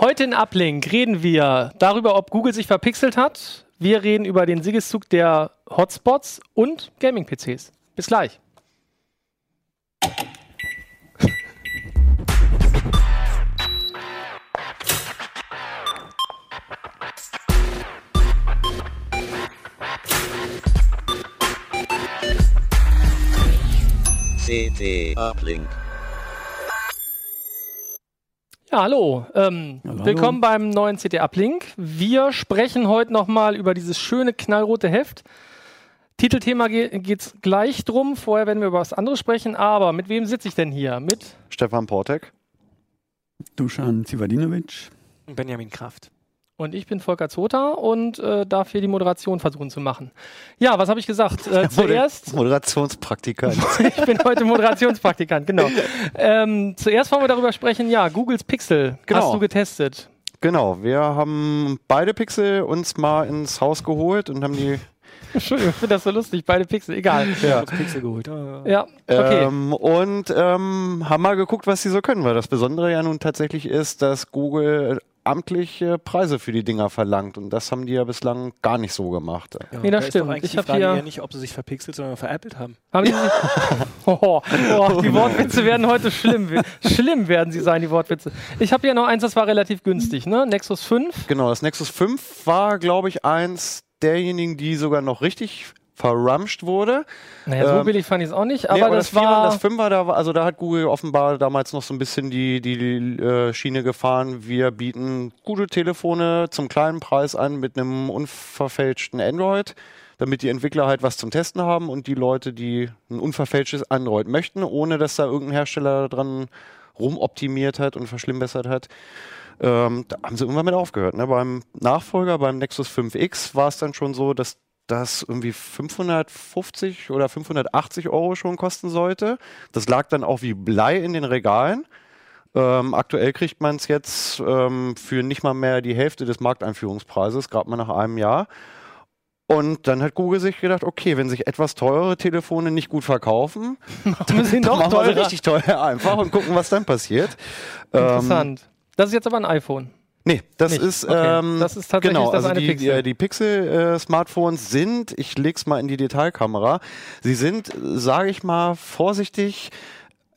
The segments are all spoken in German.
Heute in Uplink reden wir darüber, ob Google sich verpixelt hat. Wir reden über den Siegeszug der Hotspots und Gaming-PCs. Bis gleich. CT Uplink. Ja, hallo. Ähm, Hallo, willkommen beim neuen CT Uplink. Wir sprechen heute nochmal über dieses schöne knallrote Heft. Titelthema ge geht's gleich drum. Vorher werden wir über was anderes sprechen. Aber mit wem sitze ich denn hier? Mit Stefan Portek. Dusan Zivadinovic. Benjamin Kraft. Und ich bin Volker Zota und äh, darf hier die Moderation versuchen zu machen. Ja, was habe ich gesagt? Äh, zuerst, Moderationspraktikant. ich bin heute Moderationspraktikant, genau. Ähm, zuerst wollen wir darüber sprechen, ja, Googles Pixel Genau. hast du getestet. genau, wir haben beide Pixel uns mal ins Haus geholt und haben die Entschuldigung, ich finde das so lustig, beide Pixel, egal. ja, Pixel geholt. Ah, ja. Ja, okay. ähm, und ähm, haben mal geguckt, was sie so können, weil das Besondere ja nun tatsächlich ist, dass Google amtliche Preise für die Dinger verlangt und das haben die ja bislang gar nicht so gemacht. Ja, Nee, das da ist stimmt. Doch eigentlich Ich die Frage hier- eher nicht, ob sie sich verpixelt, sondern veräppelt haben. Haben die sich oh, oh, die Wortwitze werden heute schlimm. Schlimm werden sie sein, die Wortwitze. Ich habe hier noch eins, das war relativ günstig, ne? Nexus 5. Genau, das Nexus 5 war, glaube ich, eins derjenigen, die sogar noch richtig verramscht wurde. Naja, so Ähm, billig fand ich es auch nicht, Nee, aber, das, Vierer und war. das Fünfer, da war, also da hat Google offenbar damals noch so ein bisschen die, die äh, Schiene gefahren. Wir bieten gute Telefone zum kleinen Preis an mit einem unverfälschten Android, damit die Entwickler halt was zum Testen haben und die Leute, die ein unverfälschtes Android möchten, ohne dass da irgendein Hersteller dran rumoptimiert hat und verschlimmbessert hat. Ähm, da haben sie irgendwann mit aufgehört. Ne? Beim Nachfolger, beim Nexus 5X, war es dann schon so, dass das irgendwie 550 oder 580 Euro schon kosten sollte. Das lag dann auch wie Blei in den Regalen. Ähm, aktuell kriegt man es jetzt ähm, für nicht mal mehr die Hälfte des Markteinführungspreises, gerade mal nach einem Jahr. Und dann hat Google sich gedacht, okay, wenn sich etwas teurere Telefone nicht gut verkaufen, sind dann wir sie teurer. richtig teuer einfach und gucken, was dann passiert. Ähm, Interessant. das ist jetzt aber ein iPhone. Nee, das Nicht? ist, Okay. ähm, Das ist tatsächlich genau, das also eine die, Pixel. Die, die Pixel-Smartphones sind, ich leg's mal in die Detailkamera, sie sind, sage ich mal, vorsichtig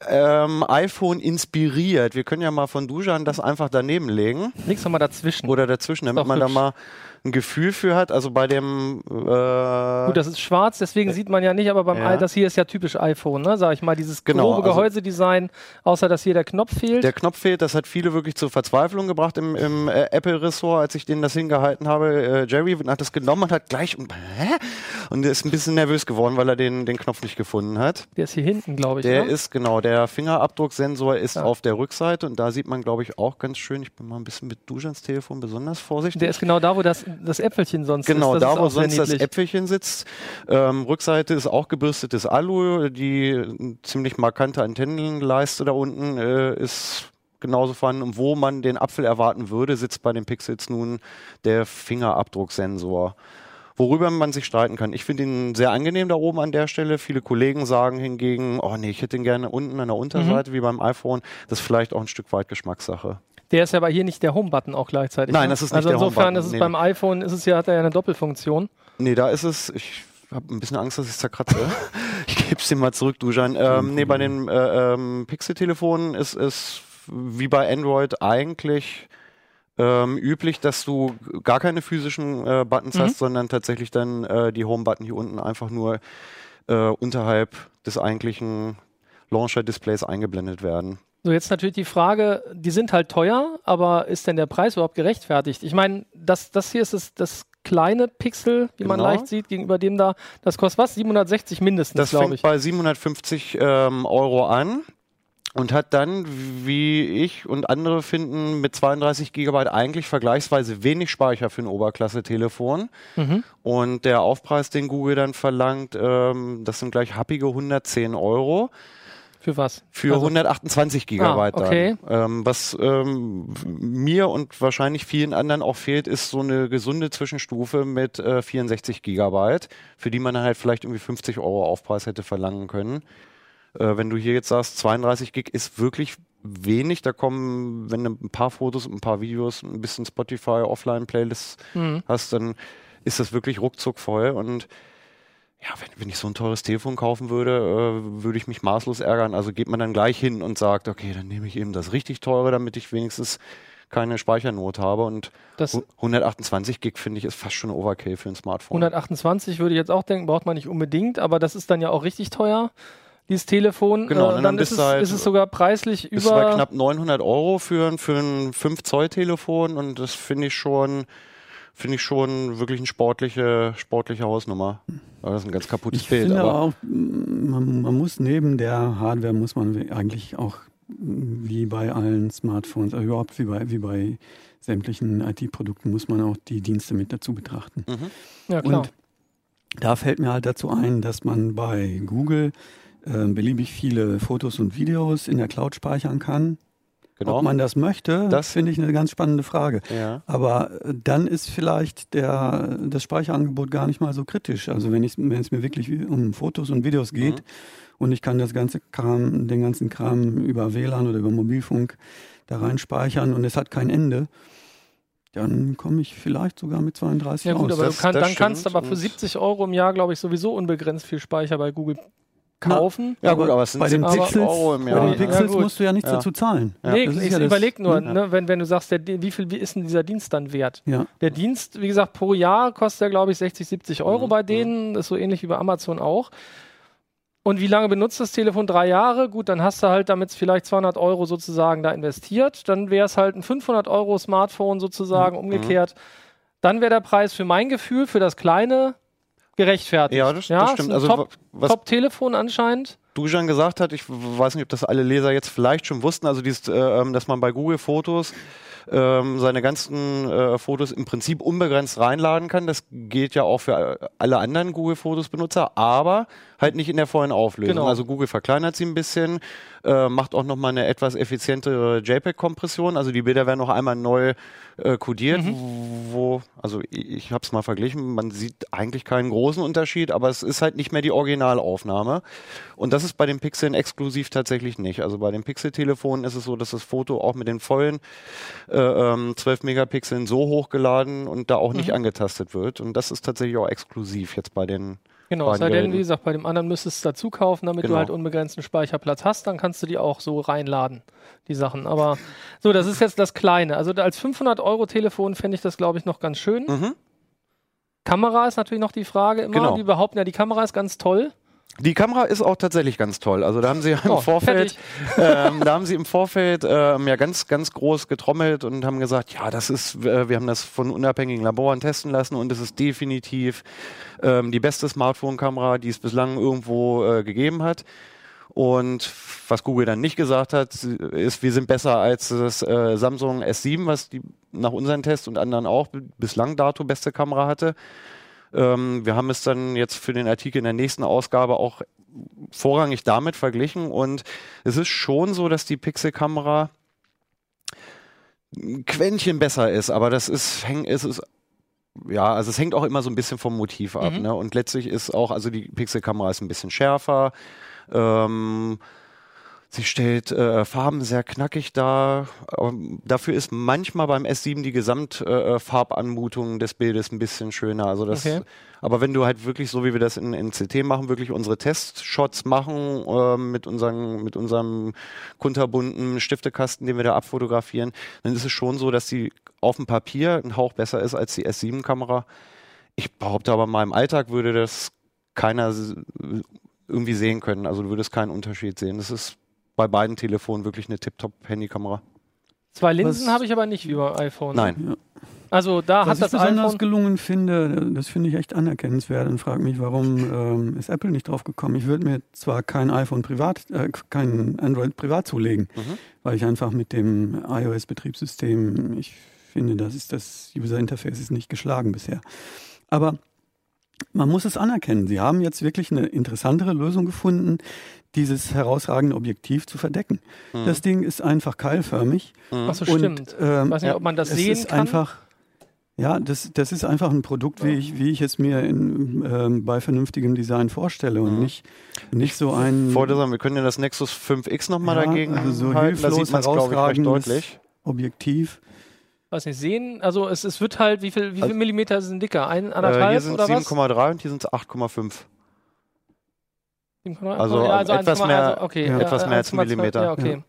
ähm, iPhone inspiriert. Wir können ja mal von Dujan das einfach daneben legen Nichts nochmal dazwischen. oder dazwischen, damit man da hübsch. mal ein Gefühl für hat. Also bei dem äh, Gut, das ist schwarz, deswegen sieht man ja nicht, aber beim Ja. i- das hier ist ja typisch iPhone, ne? Sag ich mal, dieses Genau, grobe also- Gehäusedesign, außer dass hier der Knopf fehlt. Der Knopf fehlt, das hat viele wirklich zur Verzweiflung gebracht im, im äh, Apple-Ressort, als ich denen das hingehalten habe. Äh, Jerry hat das genommen und hat gleich hä? Und er ist ein bisschen nervös geworden, weil er den, den Knopf nicht gefunden hat. der ist hier hinten, glaube ich. Der ne? ist genau, der Fingerabdrucksensor ist Ja. auf der Rückseite und da sieht man, glaube ich, auch ganz schön. Ich bin mal ein bisschen mit Dujans Telefon besonders vorsichtig. der ist genau da, wo das, das Äpfelchen sonst Genau, ist. Das da wo sonst das. Äpfelchen sitzt. Ähm, Rückseite ist auch gebürstetes Alu. Die ziemlich markante Antennenleiste da unten äh, ist genauso vorhanden. Und wo man den Apfel erwarten würde, sitzt bei den Pixels nun der Fingerabdrucksensor. Worüber man sich streiten kann. Ich finde ihn sehr angenehm da oben an der Stelle. Viele Kollegen sagen hingegen, oh nee, ich hätte ihn gerne unten an der Unterseite Mhm. wie beim iPhone. Das ist vielleicht auch ein Stück weit Geschmackssache. Der ist ja aber hier nicht der Home-Button auch gleichzeitig. Nein, ne? das ist nicht also der insofern Home-Button, ist es nee. beim iPhone, ist es ja, hat er ja eine Doppelfunktion. Nee, da ist es. Ich habe ein bisschen Angst, dass ich zerkratze. ich gebe es dir mal zurück, Dujan. Ähm, nee, bei den äh, ähm, Pixel-Telefonen ist es wie bei Android eigentlich ähm, üblich, dass du gar keine physischen äh, Buttons Mhm. hast, sondern tatsächlich dann äh, die Home-Button hier unten einfach nur äh, unterhalb des eigentlichen Launcher-Displays eingeblendet werden. So, jetzt natürlich die Frage, die sind halt teuer, aber ist denn der Preis überhaupt gerechtfertigt? Ich meine, das, das hier ist das, das kleine Pixel, wie man Genau. leicht sieht, gegenüber dem da, das kostet was? 760 mindestens, Das glaube fängt ich. bei 750 ähm, Euro an und hat dann, wie ich und andere finden, mit 32 Gigabyte eigentlich vergleichsweise wenig Speicher für ein Oberklasse-Telefon. Mhm. Und der Aufpreis, den Google dann verlangt, ähm, das sind gleich happige 110 Euro Für was? für Also- 128 Gigabyte. Ah, okay. dann. Ähm, was ähm, mir und wahrscheinlich vielen anderen auch fehlt, ist so eine gesunde Zwischenstufe mit äh, 64 Gigabyte, für die man dann halt vielleicht irgendwie 50 Euro Aufpreis hätte verlangen können. Äh, wenn du hier jetzt sagst, 32 Gig ist wirklich wenig. Da kommen, wenn du ein paar Fotos, ein paar Videos, ein bisschen Spotify, Offline-Playlists Mhm. hast, dann ist das wirklich ruckzuck voll. Und ja, wenn, wenn ich so ein teures Telefon kaufen würde, äh, würde ich mich maßlos ärgern. Also geht man dann gleich hin und sagt, okay, dann nehme ich eben das richtig teure, damit ich wenigstens keine Speichernot habe. Und Das hu- 128 Gig finde ich ist fast schon Overkill für ein Smartphone. 128 würde ich jetzt auch denken, braucht man nicht unbedingt, aber das ist dann ja auch richtig teuer, dieses Telefon. Genau, äh, und dann dann ist, es, halt- ist es sogar preislich Ist bei über. knapp 900 Euro für, ein- für ein 5 Zoll Telefon und das finde ich schon, finde ich schon wirklich eine sportliche, sportliche Hausnummer. Aber das ist ein ganz kaputtes Ich Bild. finde Aber auch, m, man, man muss neben der Hardware, muss man eigentlich auch m, wie bei allen Smartphones, also überhaupt wie bei, wie bei sämtlichen IT-Produkten, muss man auch die Dienste mit dazu betrachten. mhm. ja, klar. Und da fällt mir halt dazu ein, dass man bei Google äh, beliebig viele Fotos und Videos in der Cloud speichern kann. genau. Ob man das möchte, Das- finde ich eine ganz spannende Frage. ja. Aber äh, dann ist vielleicht der, das Speicherangebot gar nicht mal so kritisch. Also wenn, es mir wirklich um Fotos und Videos geht Mhm. und ich kann das ganze Kram, den ganzen Kram über WLAN oder über Mobilfunk da rein speichern und es hat kein Ende, dann komme ich vielleicht sogar mit 32 Ja gut, aus. aber Das- du kann, das dann kannst du aber für und- 70 Euro im Jahr, glaube ich, sowieso unbegrenzt viel Speicher bei Google kaufen. ja gut, aber es sind bei den 70 Pixels, Euro im bei Jahr. den Ja, Pixels gut. musst du ja nichts Ja. dazu zahlen. Ja. nee, ich ja überleg nur, ja. ne, wenn, wenn du sagst, der, wie viel wie ist denn dieser Dienst dann wert? Ja. Der Dienst, wie gesagt, pro Jahr kostet ja, glaube ich, 60, 70 Euro Mhm, bei denen. Ist so ähnlich wie bei Amazon auch. Und wie lange benutzt das Telefon? Drei Jahre. Gut, dann hast du halt damit vielleicht 200 Euro sozusagen da investiert. Dann wäre es halt ein 500 Euro Smartphone sozusagen umgekehrt. Dann wäre der Preis für mein Gefühl, für das kleine, gerechtfertigt. Ja, das, ja das stimmt. Also Top, wa- was Top-Telefon anscheinend. Dujan gesagt hat, ich weiß nicht, ob das alle Leser jetzt vielleicht schon wussten, also dieses, äh, ähm, dass man bei Google Fotos ähm, seine ganzen äh, Fotos im Prinzip unbegrenzt reinladen kann. Das gilt ja auch für äh, alle anderen Google Fotos Benutzer, aber halt nicht in der vollen Auflösung. Genau. Also Google verkleinert sie ein bisschen, äh, macht auch nochmal eine etwas effizientere JPEG-Kompression. Also die Bilder werden noch einmal neu äh, kodiert, wo, also ich, ich habe es mal verglichen, man sieht eigentlich keinen großen Unterschied, aber es ist halt nicht mehr die Originalaufnahme. Und das ist bei den Pixeln exklusiv tatsächlich nicht. Also bei den Pixel-Telefonen ist es so, dass das Foto auch mit den vollen äh, ähm, 12 Megapixeln so hochgeladen und da auch nicht Mhm. angetastet wird. Und das ist tatsächlich auch exklusiv jetzt bei den. Genau, es sei denn, wie gesagt, bei dem anderen müsstest du dazu kaufen, damit du Genau. halt unbegrenzten Speicherplatz hast, dann kannst du die auch so reinladen, die Sachen. Aber so, das ist jetzt das Kleine. Also als 500 Euro Telefon fände ich das, glaube ich, noch ganz schön. Mhm. Kamera ist natürlich noch die Frage immer. Genau. Die behaupten ja, die Kamera ist ganz toll. Die Kamera ist auch tatsächlich ganz toll. Also da haben sie ja im Oh, Vorfeld, ähm, da haben sie im Vorfeld ähm, ja ganz, ganz groß getrommelt und haben gesagt, ja, das ist, äh, wir haben das von unabhängigen Laboren testen lassen und es ist definitiv ähm, die beste Smartphone-Kamera, die es bislang irgendwo äh, gegeben hat. Und was Google dann nicht gesagt hat, ist, wir sind besser als das äh, Samsung S7, was die nach unseren Tests und anderen auch bislang dato beste Kamera hatte. Ähm, wir haben es dann jetzt für den Artikel in der nächsten Ausgabe auch vorrangig damit verglichen und es ist schon so, dass die Pixel-Kamera ein Quäntchen besser ist, aber das ist, häng, es ist ja, also es hängt auch immer so ein bisschen vom Motiv ab. Mhm. Ne? Und letztlich ist auch, also die Pixel-Kamera ist ein bisschen schärfer. Ähm, sie stellt äh, Farben sehr knackig dar. Ähm, dafür ist manchmal beim S7 die Gesamtfarbanmutung äh, Farbanmutung des Bildes ein bisschen schöner. Also das, Okay. Aber wenn du halt wirklich, so wie wir das in, in CT machen, wirklich unsere Testshots machen äh, mit, unseren, mit unserem kunterbunten Stiftekasten, den wir da abfotografieren, dann ist es schon so, dass die auf dem Papier ein Hauch besser ist als die S7-Kamera. Ich behaupte aber, in meinem Alltag würde das keiner irgendwie sehen können. Also du würdest keinen Unterschied sehen. Das ist bei beiden Telefonen wirklich eine Tip-Top-Handykamera. Zwei Linsen habe ich aber nicht wie beim iPhone. Nein. Also da Was hat ich das besonders iPhone. gelungen finde, das finde ich echt anerkennenswert und frage mich, warum ähm, ist Apple nicht drauf gekommen? Ich würde mir zwar kein iPhone privat, äh, kein Android privat zulegen, Mhm. weil ich einfach mit dem iOS-Betriebssystem, ich finde, das ist das User Interface ist nicht geschlagen bisher. Aber man muss es anerkennen. Sie haben jetzt wirklich eine interessantere Lösung gefunden, dieses herausragende Objektiv zu verdecken. Mhm. Das Ding ist einfach keilförmig. Mhm. Achso, und, stimmt. ähm, Weiß nicht, ob man das es sehen ist kann. einfach Ja, das, das ist einfach ein Produkt, wie ich, wie ich es mir in, ähm, bei vernünftigem Design vorstelle und Mhm. nicht, nicht so ein Vorher sagen, wir können ja das Nexus 5X nochmal Ja, dagegen also so halten. Da hilflos sieht es, glaube ich, recht deutlich. Objektiv. Weiß nicht, sehen, also es, es wird halt, wie viel, wie viel Also- Millimeter sind dicker? Ein, Äh, anderthalb hier sind oder was? 7,3 und hier sind es 8,5. 7,3? Also, ja, etwas 1,1, mehr- also, okay, ja, etwas mehr als ein 1,2, Millimeter. Ja, okay.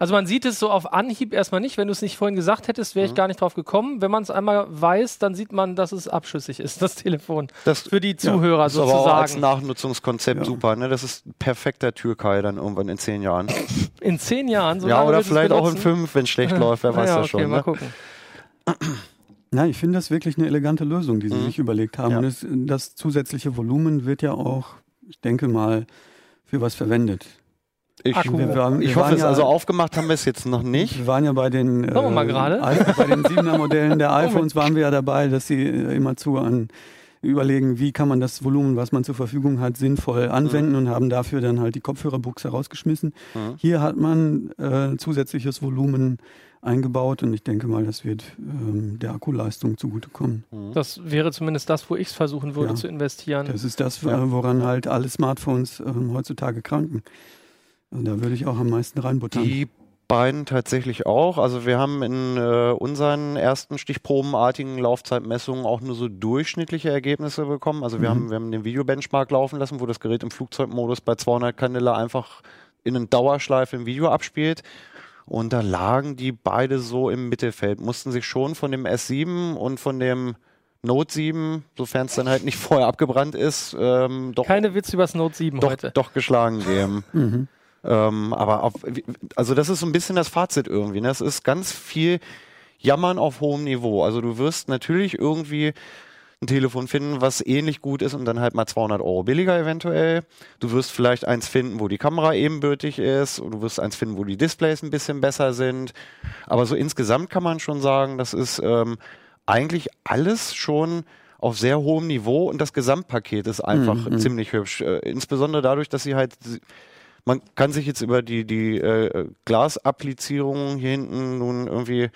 Also man sieht es so auf Anhieb erstmal nicht. Wenn du es nicht vorhin gesagt hättest, wäre ich Mhm. gar nicht drauf gekommen. Wenn man es einmal weiß, dann sieht man, dass es abschüssig ist, das Telefon. Das Für die Zuhörer ist aber auch als sozusagen. Nachnutzungskonzept Ja. super. Ne? Das ist ein perfekter Türkei dann irgendwann in zehn Jahren. In zehn Jahren. So ja, oder vielleicht auch in fünf, wenn es schlecht läuft. Wer weiß ja, das okay, schon. Mal Ne? gucken. Ja, ich finde das wirklich eine elegante Lösung, die sie Mhm. sich überlegt haben. Ja. Und es, das zusätzliche Volumen wird ja auch, ich denke mal, für was verwendet. Ich, Akku. Wir waren- ich wir hoffe waren es. ja- Also aufgemacht haben wir es jetzt noch nicht. Wir waren ja bei den, mal gerade. bei den 7er Modellen der iPhones waren wir ja dabei, dass sie äh, immerzu an überlegen, wie kann man das Volumen, was man zur Verfügung hat, sinnvoll anwenden und haben dafür dann halt die Kopfhörerbuchse rausgeschmissen. Mhm. Hier hat man äh, zusätzliches Volumen eingebaut und ich denke mal, das wird ähm, der Akkuleistung zugutekommen. Mhm. Das wäre zumindest das, wo ich es versuchen würde Ja. zu investieren. Das ist das, Ja. woran halt alle Smartphones ähm, heutzutage kranken. Und da würde ich auch am meisten reinbuttern. Die beiden tatsächlich auch. Also wir haben in äh, unseren ersten stichprobenartigen Laufzeitmessungen auch nur so durchschnittliche Ergebnisse bekommen. Also wir, Mhm. haben, wir haben den Videobenchmark laufen lassen, wo das Gerät im Flugzeugmodus bei 200 Kanäle einfach in einen Dauerschleife im Video abspielt. Und da lagen die beide so im Mittelfeld, mussten sich schon von dem S7 und von dem Note 7, sofern es dann halt nicht vorher abgebrannt ist, ähm, doch, Keine Witz übers Note 7 doch, heute. doch geschlagen geben. Mhm. Ähm, aber auf, also das ist so ein bisschen das Fazit irgendwie. Ne? Es ist ganz viel Jammern auf hohem Niveau. Also du wirst natürlich irgendwie ein Telefon finden, was ähnlich gut ist und dann halt mal 200 Euro billiger eventuell. Du wirst vielleicht eins finden, wo die Kamera ebenbürtig ist. Und du wirst eins finden, wo die Displays ein bisschen besser sind. Aber so insgesamt kann man schon sagen, das ist ähm, eigentlich alles schon auf sehr hohem Niveau und das Gesamtpaket ist einfach Mhm. ziemlich hübsch. Äh, insbesondere dadurch, dass sie halt man kann sich jetzt über die, die äh, Glasapplizierung hier hinten nun irgendwie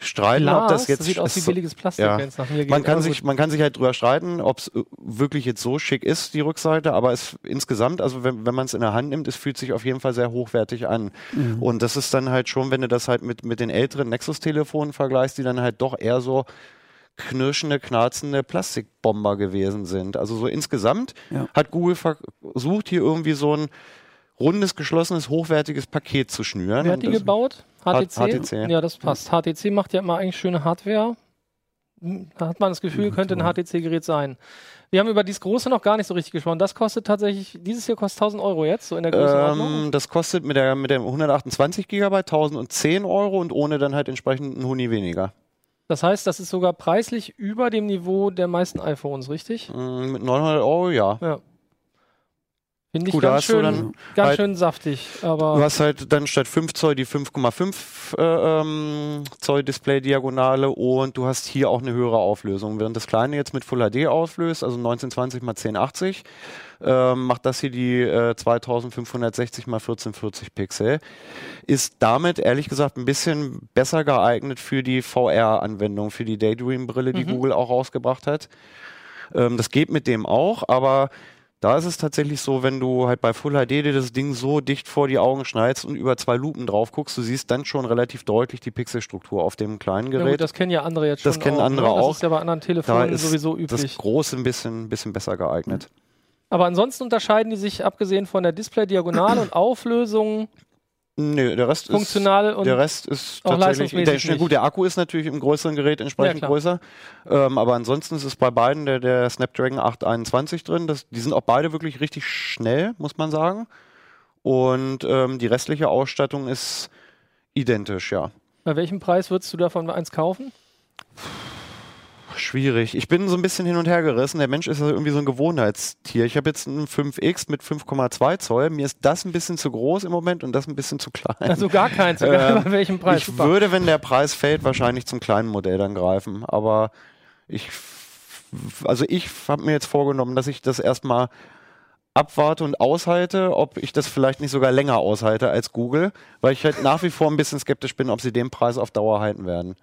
streiten, Glas, ob das jetzt sieht aus wie billiges Plastik, ja. wenn es nach mir geht. man kann aber sich gut. man kann sich halt drüber streiten, ob es wirklich jetzt so schick ist die Rückseite, aber es insgesamt, also wenn, wenn man es in der Hand nimmt, es fühlt sich auf jeden Fall sehr hochwertig an. Mhm. Und das ist dann halt schon, wenn du das halt mit mit den älteren Nexus-Telefonen vergleichst, die dann halt doch eher so knirschende, knarzende Plastikbomber gewesen sind. Also so insgesamt Ja. hat Google versucht, hier irgendwie so ein rundes, geschlossenes, hochwertiges Paket zu schnüren. Wer hat die das- gebaut? HTC? HTC. Ja, das passt. HTC macht ja immer eigentlich schöne Hardware. Da hat man das Gefühl, Ja, könnte ein. HTC-Gerät sein. Wir haben über dieses große noch gar nicht so richtig gesprochen. Das kostet tatsächlich, dieses hier kostet 1000 Euro jetzt, so in der Größenordnung. Ähm, das kostet mit der, mit der 128 GB 1010 Euro und ohne dann halt entsprechend einen Huni weniger. Das heißt, das ist sogar preislich über dem Niveau der meisten iPhones, richtig? Mm, Mit 900 Euro, ja. Ja. Finde ich Gut, ganz, du schön, dann ganz halt- schön saftig. Du Aber hast halt dann statt 5 Zoll die 5,5 äh, ähm, Zoll Display-Diagonale und du hast hier auch eine höhere Auflösung. Während das kleine jetzt mit Full HD auflöst, also 1920 x 1080, ähm, macht das hier die äh, 2560 x 1440 Pixel. Ist damit ehrlich gesagt ein bisschen besser geeignet für die VR-Anwendung, für die Daydream-Brille, die Mhm. Google auch rausgebracht hat. Ähm, das geht mit dem auch, aber da ist es tatsächlich so, wenn du halt bei Full HD dir das Ding so dicht vor die Augen schneidest und über zwei Lupen drauf guckst, du siehst dann schon relativ deutlich die Pixelstruktur auf dem kleinen ja Gerät. gut, das kennen ja andere jetzt schon. Das kennen auch, andere ne? Das auch. ist ja bei anderen da Telefonen ist sowieso das üblich. große ein bisschen, bisschen besser geeignet. Aber ansonsten unterscheiden die sich, abgesehen von der Display-Diagonale und Auflösung, Nö, der Rest funktional ist. und Der Rest ist tatsächlich. nicht. gut, der Akku ist natürlich im größeren Gerät entsprechend Ja, größer. Ähm, aber ansonsten ist es bei beiden der, der Snapdragon 821 drin. Das, die sind auch beide wirklich richtig schnell, muss man sagen. Und ähm, die restliche Ausstattung ist identisch, ja. bei welchem Preis würdest du davon eins kaufen? Schwierig. Ich bin so ein bisschen hin und her gerissen. Der Mensch ist ja irgendwie so ein Gewohnheitstier. Ich habe jetzt einen 5X mit 5,2 Zoll. Mir ist das ein bisschen zu groß im Moment und das ein bisschen zu klein. Also gar keins, egal Ähm, bei welchem Preis. ich Super. würde, wenn der Preis fällt, wahrscheinlich zum kleinen Modell dann greifen. Aber ich, also ich habe mir jetzt vorgenommen, dass ich das erstmal abwarte und aushalte, ob ich das vielleicht nicht sogar länger aushalte als Google, weil ich halt nach wie vor ein bisschen skeptisch bin, ob sie den Preis auf Dauer halten werden.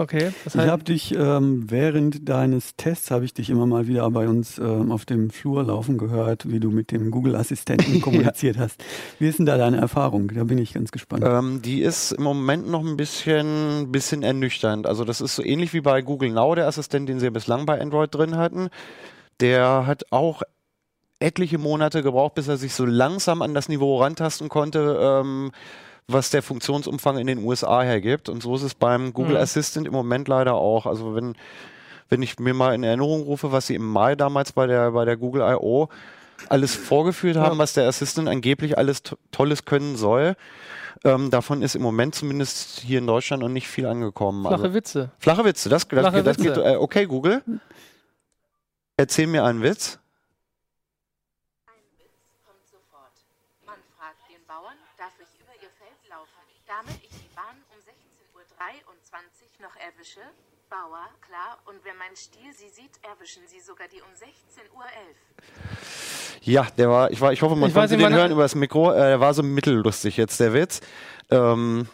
Okay. Das heißt, ich habe dich ähm, während deines Tests habe ich dich immer mal wieder bei uns ähm, auf dem Flur laufen gehört, wie du mit dem Google Assistenten kommuniziert ja. hast. Wie ist denn da deine Erfahrung? Da bin ich ganz gespannt. Ähm, die ist im Moment noch ein bisschen, bisschen ernüchternd. Also das ist so ähnlich wie bei Google Now, der Assistent, den sie ja bislang bei Android drin hatten. Der hat auch etliche Monate gebraucht, bis er sich so langsam an das Niveau rantasten konnte. Was der Funktionsumfang in den USA hergibt. Und so ist es beim Google mhm. Assistant im Moment leider auch. Also wenn, wenn ich mir mal in Erinnerung rufe, was sie im Mai damals bei der, bei der Google I.O. alles vorgeführt haben, ja. was der Assistant angeblich alles Tolles können soll. Ähm, davon ist im Moment zumindest hier in Deutschland noch nicht viel angekommen. Flache also, Witze. Flache Witze, das, das, flache das Witze. geht. Äh, okay, Google, erzähl mir einen Witz. Erwische? Bauer, klar. Und wenn mein Stiel sie sieht, erwischen sie sogar die um 16.11 Uhr. Ja, der war, ich, war, ich hoffe, man ich konnte den hören über das Mikro. Äh, der war so mittellustig jetzt, der Witz. Ähm,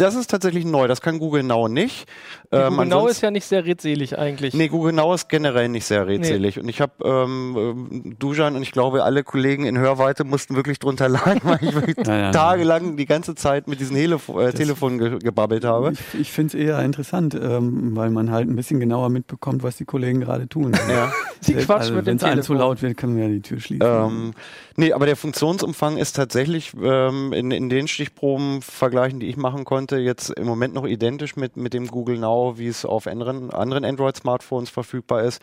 das ist tatsächlich neu, das kann Google Now nicht. Ähm, Google Now ist ja nicht sehr redselig eigentlich. Nee, Google Now ist generell nicht sehr redselig. Nee. Und ich habe ähm, Dujan und ich glaube alle Kollegen in Hörweite mussten wirklich drunter leiden, weil ich wirklich ja, ja, tagelang die ganze Zeit mit diesen Helef äh, Telefonen ge gebabbelt habe. Ich, ich finde es eher interessant, ähm, weil man halt ein bisschen genauer mitbekommt, was die Kollegen gerade tun. Ja. Sie quatschen also, mit dem Telefon. Wenn es zu laut wird, können wir ja die Tür schließen. Ähm, nee, aber der Funktionsumfang ist tatsächlich ähm, in, in den Stichprobenvergleichen, die ich machen konnte, jetzt im Moment noch identisch mit, mit dem Google Now, wie es auf anderen, anderen Android-Smartphones verfügbar ist.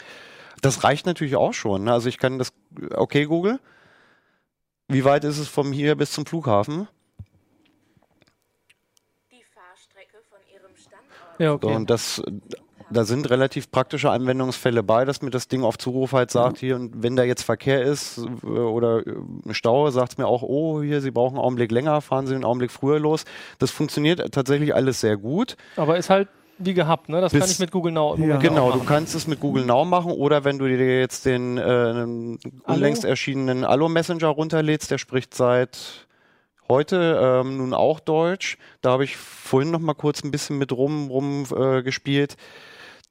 Das reicht natürlich auch schon. Ne? Also ich kann das, okay Google, wie weit ist es von hier bis zum Flughafen? Die Fahrstrecke von Ihrem Standort. Ja, okay. So, und das, da sind relativ praktische Anwendungsfälle bei, dass mir das Ding auf Zuruf halt sagt, hier, und wenn da jetzt Verkehr ist äh, oder äh, Stau, sagt es mir auch, oh, hier, Sie brauchen einen Augenblick länger, fahren Sie einen Augenblick früher los. Das funktioniert tatsächlich alles sehr gut. Aber ist halt wie gehabt, ne? Das Bis, kann ich mit Google Now. Ja. Genau, du kannst es mit Google Now machen oder wenn du dir jetzt den äh, unlängst erschienenen Allo Messenger runterlädst, der spricht seit heute ähm, nun auch Deutsch. Da habe ich vorhin noch mal kurz ein bisschen mit rum, rum äh, gespielt.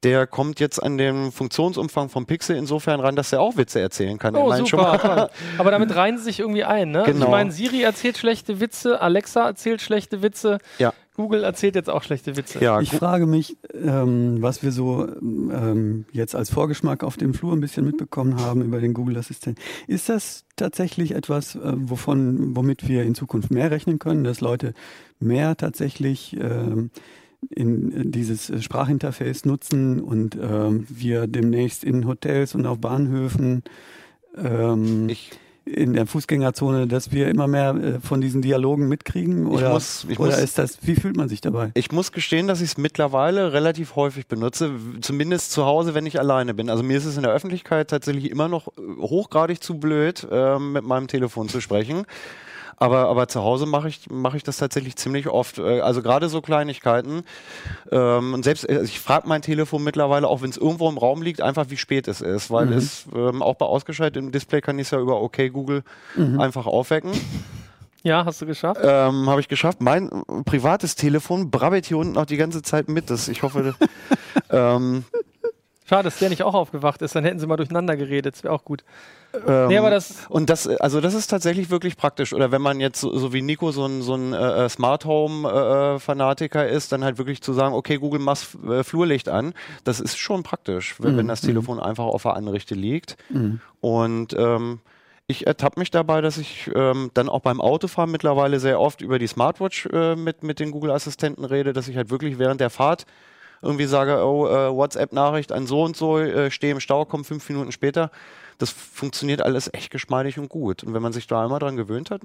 Der kommt jetzt an den Funktionsumfang vom Pixel insofern ran, dass er auch Witze erzählen kann. Oh, super. Aber damit reihen sie sich irgendwie ein, ne? Genau. Ich meine, Siri erzählt schlechte Witze, Alexa erzählt schlechte Witze. Ja. Google erzählt jetzt auch schlechte Witze. Ja, ich frage mich, ähm, was wir so ähm, jetzt als Vorgeschmack auf dem Flur ein bisschen mitbekommen haben über den Google Assistent. Ist das tatsächlich etwas, äh, wovon, womit wir in Zukunft mehr rechnen können, dass Leute mehr tatsächlich ähm, in dieses Sprachinterface nutzen und ähm, wir demnächst in Hotels und auf Bahnhöfen ähm, ich in der Fußgängerzone, dass wir immer mehr äh, von diesen Dialogen mitkriegen? Oder, muss, oder muss, ist das, wie fühlt man sich dabei? Ich muss gestehen, dass ich es mittlerweile relativ häufig benutze, zumindest zu Hause, wenn ich alleine bin. Also mir ist es in der Öffentlichkeit tatsächlich immer noch äh, hochgradig zu blöd, äh, mit meinem Telefon zu sprechen. Aber, aber zu Hause mache ich, mache ich das tatsächlich ziemlich oft. Äh, also gerade so Kleinigkeiten. Ähm, und selbst, also ich frage mein Telefon mittlerweile, auch wenn es irgendwo im Raum liegt, einfach wie spät es ist. Weil mhm. es ähm, auch bei ausgeschaltetem Display kann ich es ja über OK Google mhm. einfach aufwecken. Ja, hast du geschafft? Ähm, Habe ich geschafft. Mein privates Telefon brabbelt hier unten auch die ganze Zeit mit. Das, ich hoffe, ähm, Schade, dass der nicht auch aufgewacht ist, dann hätten sie mal durcheinander geredet, das wäre auch gut. Ähm, nee, aber das und das, also das ist tatsächlich wirklich praktisch. Oder wenn man jetzt so, so wie Nico so ein, so ein äh, Smart Home äh, Fanatiker ist, dann halt wirklich zu sagen, okay, Google mach äh, Flurlicht an, das ist schon praktisch, wenn, mhm. wenn das mhm. Telefon einfach auf der Anrichte liegt. Mhm. Und ähm, ich ertappe mich dabei, dass ich ähm, dann auch beim Autofahren mittlerweile sehr oft über die Smartwatch äh, mit, mit den Google-Assistenten rede, dass ich halt wirklich während der Fahrt irgendwie sage, oh, äh, WhatsApp-Nachricht an so und so, äh, stehe im Stau, komm fünf Minuten später. Das funktioniert alles echt geschmeidig und gut. Und wenn man sich da einmal dran gewöhnt hat,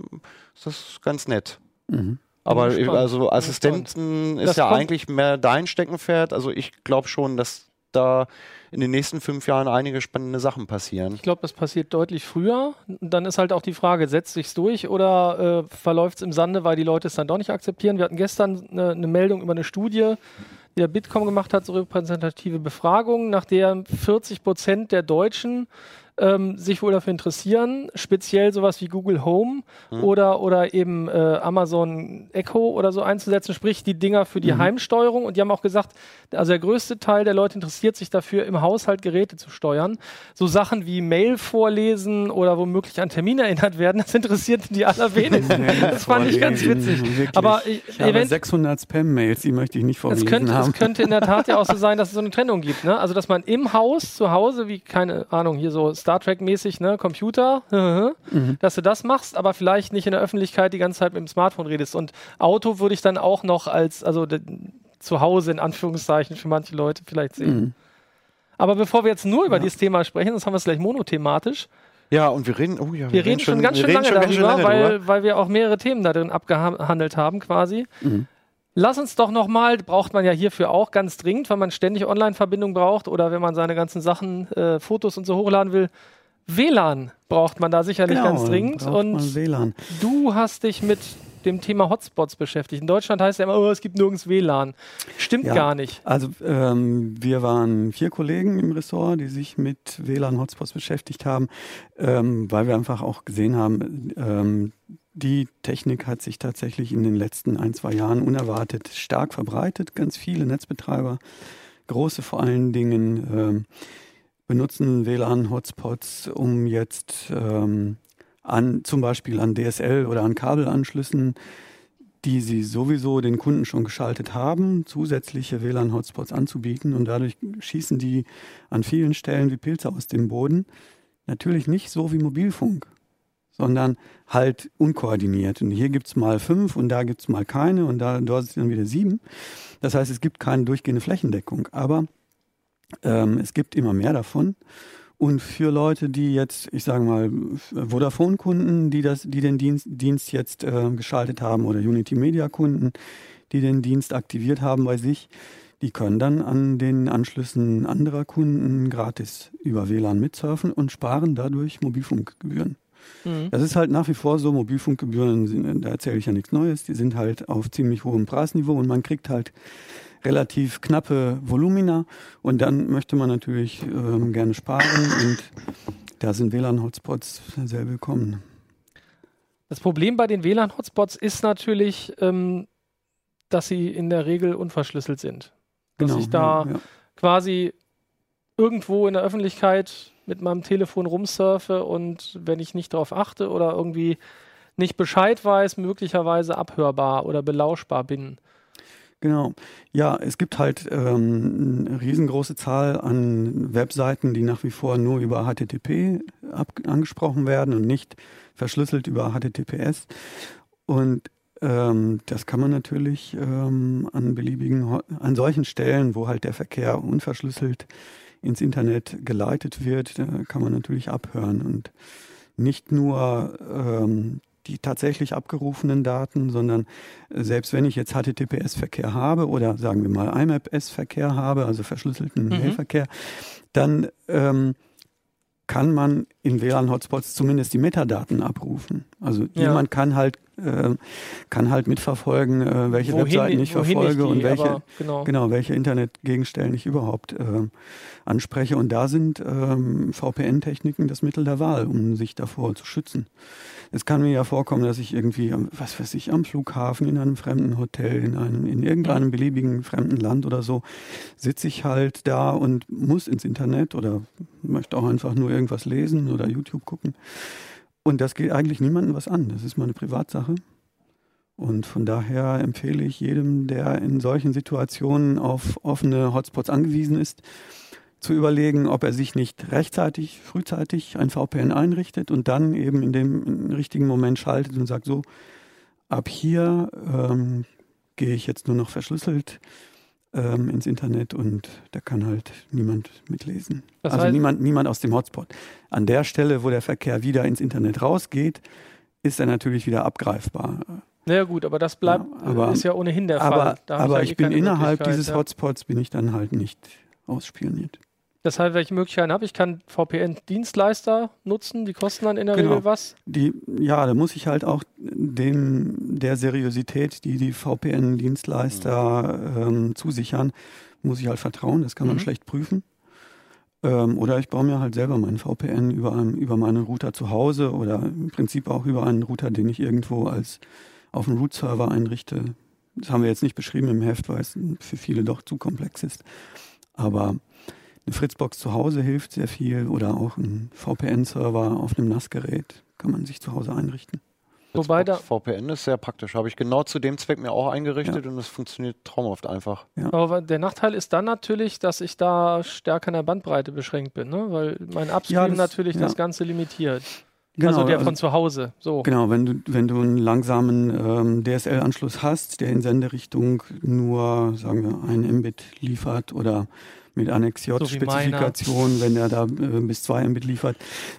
ist das ganz nett. Mhm. Aber also Assistenten ist ja eigentlich mehr dein Steckenpferd. Also ich glaube schon, dass da in den nächsten fünf Jahren einige spannende Sachen passieren. Ich glaube, das passiert deutlich früher. Dann ist halt auch die Frage, setzt sich's durch oder äh, verläuft es im Sande, weil die Leute es dann doch nicht akzeptieren. Wir hatten gestern eine, eine Meldung über eine Studie, die der Bitkom gemacht hat, so repräsentative Befragungen, nach der 40 Prozent der Deutschen ähm, sich wohl dafür interessieren, speziell sowas wie Google Home Mhm. oder, oder eben äh, Amazon Echo oder so einzusetzen, sprich die Dinger für die Mhm. Heimsteuerung. Und die haben auch gesagt, also der größte Teil der Leute interessiert sich dafür, im Haushalt Geräte zu steuern. So Sachen wie Mail vorlesen oder womöglich an Termine erinnert werden, das interessiert die allerwenigsten. das fand ich ganz witzig. Wirklich. Aber ich, ich habe event- 600 Spam-Mails, die möchte ich nicht es vorgelesen könnte, haben. es könnte in der Tat ja auch so sein, dass es so eine Trennung gibt. Ne? Also, dass man im Haus, zu Hause, wie, keine Ahnung, hier so Star Trek-mäßig, ne, Computer, Mhm. dass du das machst, aber vielleicht nicht in der Öffentlichkeit die ganze Zeit mit dem Smartphone redest. Und Auto würde ich dann auch noch als, also zu Hause in Anführungszeichen für manche Leute vielleicht sehen. Mhm. Aber bevor wir jetzt nur über Ja. dieses Thema sprechen, sonst haben wir es gleich monothematisch. Ja, und wir reden, oh ja, Wir reden schon ganz wir schön reden lange schon ganz schön darüber, lange weil, drüber. weil wir auch mehrere Themen da drin abgehandelt haben quasi. Mhm. Lass uns doch nochmal, braucht man ja hierfür auch ganz dringend, weil man ständig Online-Verbindung braucht oder wenn man seine ganzen Sachen, äh, Fotos und so hochladen will. WLAN braucht man da sicherlich Genau, ganz dringend. Und WLAN. du hast dich mit dem Thema Hotspots beschäftigt. In Deutschland heißt ja immer, oh, es gibt nirgends WLAN. Stimmt Ja. gar nicht. Also ähm, wir waren vier Kollegen im Ressort, die sich mit WLAN-Hotspots beschäftigt haben, ähm, weil wir einfach auch gesehen haben, ähm, die Technik hat sich tatsächlich in den letzten ein, zwei Jahren unerwartet stark verbreitet. Ganz viele Netzbetreiber, große vor allen Dingen, ähm, benutzen WLAN-Hotspots, um jetzt ähm, an zum Beispiel an DSL oder an Kabelanschlüssen die sie sowieso den Kunden schon geschaltet haben, zusätzliche WLAN-Hotspots anzubieten und dadurch schießen die an vielen Stellen wie Pilze aus dem Boden. Natürlich nicht so wie Mobilfunk, sondern halt unkoordiniert. Und hier gibt's mal fünf und da gibt's mal keine und da dort sind dann wieder sieben. Das heißt, es gibt keine durchgehende Flächendeckung, aber ähm, es gibt immer mehr davon. Und für Leute, die jetzt, ich sage mal, Vodafone-Kunden, die das, die den Dienst, Dienst jetzt äh, geschaltet haben oder Unity Media-Kunden, die den Dienst aktiviert haben bei sich, die können dann an den Anschlüssen anderer Kunden gratis über WLAN mitsurfen und sparen dadurch Mobilfunkgebühren. Mhm. Das ist halt nach wie vor so, Mobilfunkgebühren, da erzähle ich ja nichts Neues, die sind halt auf ziemlich hohem Preisniveau und man kriegt halt relativ knappe Volumina und dann möchte man natürlich ähm, gerne sparen und da sind WLAN-Hotspots sehr willkommen. Das Problem bei den WLAN-Hotspots ist natürlich, ähm, dass sie in der Regel unverschlüsselt sind. Dass ich da ja, ja. quasi irgendwo in der Öffentlichkeit mit meinem Telefon rumsurfe und wenn ich nicht darauf achte oder irgendwie nicht Bescheid weiß, möglicherweise abhörbar oder belauschbar bin. Genau. Ja, es gibt halt ähm, eine riesengroße Zahl an Webseiten, die nach wie vor nur über HTTP angesprochen werden und nicht verschlüsselt über HTTPS. Und ähm, das kann man natürlich ähm, an beliebigen, an solchen Stellen, wo halt der Verkehr unverschlüsselt ins Internet geleitet wird, kann man natürlich abhören und nicht nur ähm, die tatsächlich abgerufenen Daten, sondern äh, selbst wenn ich jetzt HTTPS-Verkehr habe oder sagen wir mal IMAP-S-Verkehr habe, also verschlüsselten Mhm. Mailverkehr, dann ähm, kann man in WLAN-Hotspots zumindest die Metadaten abrufen. Also Ja. jemand kann halt äh, kann halt mitverfolgen, äh, welche Wohin Webseiten ich verfolge und gehe, welche aber genau. genau welche Internetgegenstellen ich überhaupt äh, anspreche. Und da sind ähm, VPN-Techniken das Mittel der Wahl, um sich davor zu schützen. Es kann mir ja vorkommen, dass ich irgendwie, was weiß ich, am Flughafen, in einem fremden Hotel, in einem, in irgendeinem beliebigen fremden Land oder so, sitze ich halt da und muss ins Internet oder möchte auch einfach nur irgendwas lesen oder YouTube gucken. Und das geht eigentlich niemandem was an. Das ist meine Privatsache. Und von daher empfehle ich jedem, der in solchen Situationen auf offene Hotspots angewiesen ist, zu überlegen, ob er sich nicht rechtzeitig, frühzeitig ein VPN einrichtet und dann eben in dem richtigen Moment schaltet und sagt, so, ab hier ähm, gehe ich jetzt nur noch verschlüsselt ähm, ins Internet und da kann halt niemand mitlesen. Das also heißt- niemand, niemand aus dem Hotspot. An der Stelle, wo der Verkehr wieder ins Internet rausgeht, ist er natürlich wieder abgreifbar. Naja gut, aber das bleibt, Ja, aber- ist ja ohnehin der Fall. Aber, aber ja ich eh bin innerhalb dieses. Hotspots bin ich dann halt nicht ausspioniert. Das heißt, welche Möglichkeiten habe ich? Kann VPN-Dienstleister nutzen, die kosten dann in der Genau. Regel was. Die, ja, da muss ich halt auch dem der Seriosität, die die VPN-Dienstleister ähm, zusichern, muss ich halt vertrauen. Das kann man Mhm. schlecht prüfen. Ähm, oder ich baue mir halt selber meinen VPN über, einen, über meinen Router zu Hause oder im Prinzip auch über einen Router, den ich irgendwo als auf dem Root-Server einrichte. Das haben wir jetzt nicht beschrieben im Heft, weil es für viele doch zu komplex ist. Aber eine Fritzbox zu Hause hilft sehr viel oder auch ein VPN-Server auf einem NAS-Gerät kann man sich zu Hause einrichten. Wobei da, VPN ist sehr praktisch. Habe ich genau zu dem Zweck mir auch eingerichtet und es funktioniert traumhaft einfach. aber der Nachteil ist dann natürlich, dass ich da stärker in der Bandbreite beschränkt bin, ne? weil mein Upstream Ja, das- natürlich ja. das Ganze limitiert. Genau, also der also- von zu Hause. So. Genau, wenn du, wenn du einen langsamen ähm, DSL-Anschluss hast, der in Senderichtung nur, sagen wir, ein Mbit liefert oder mit Annex-J-Spezifikation, wenn der da äh, bis zwei Mbit liefert,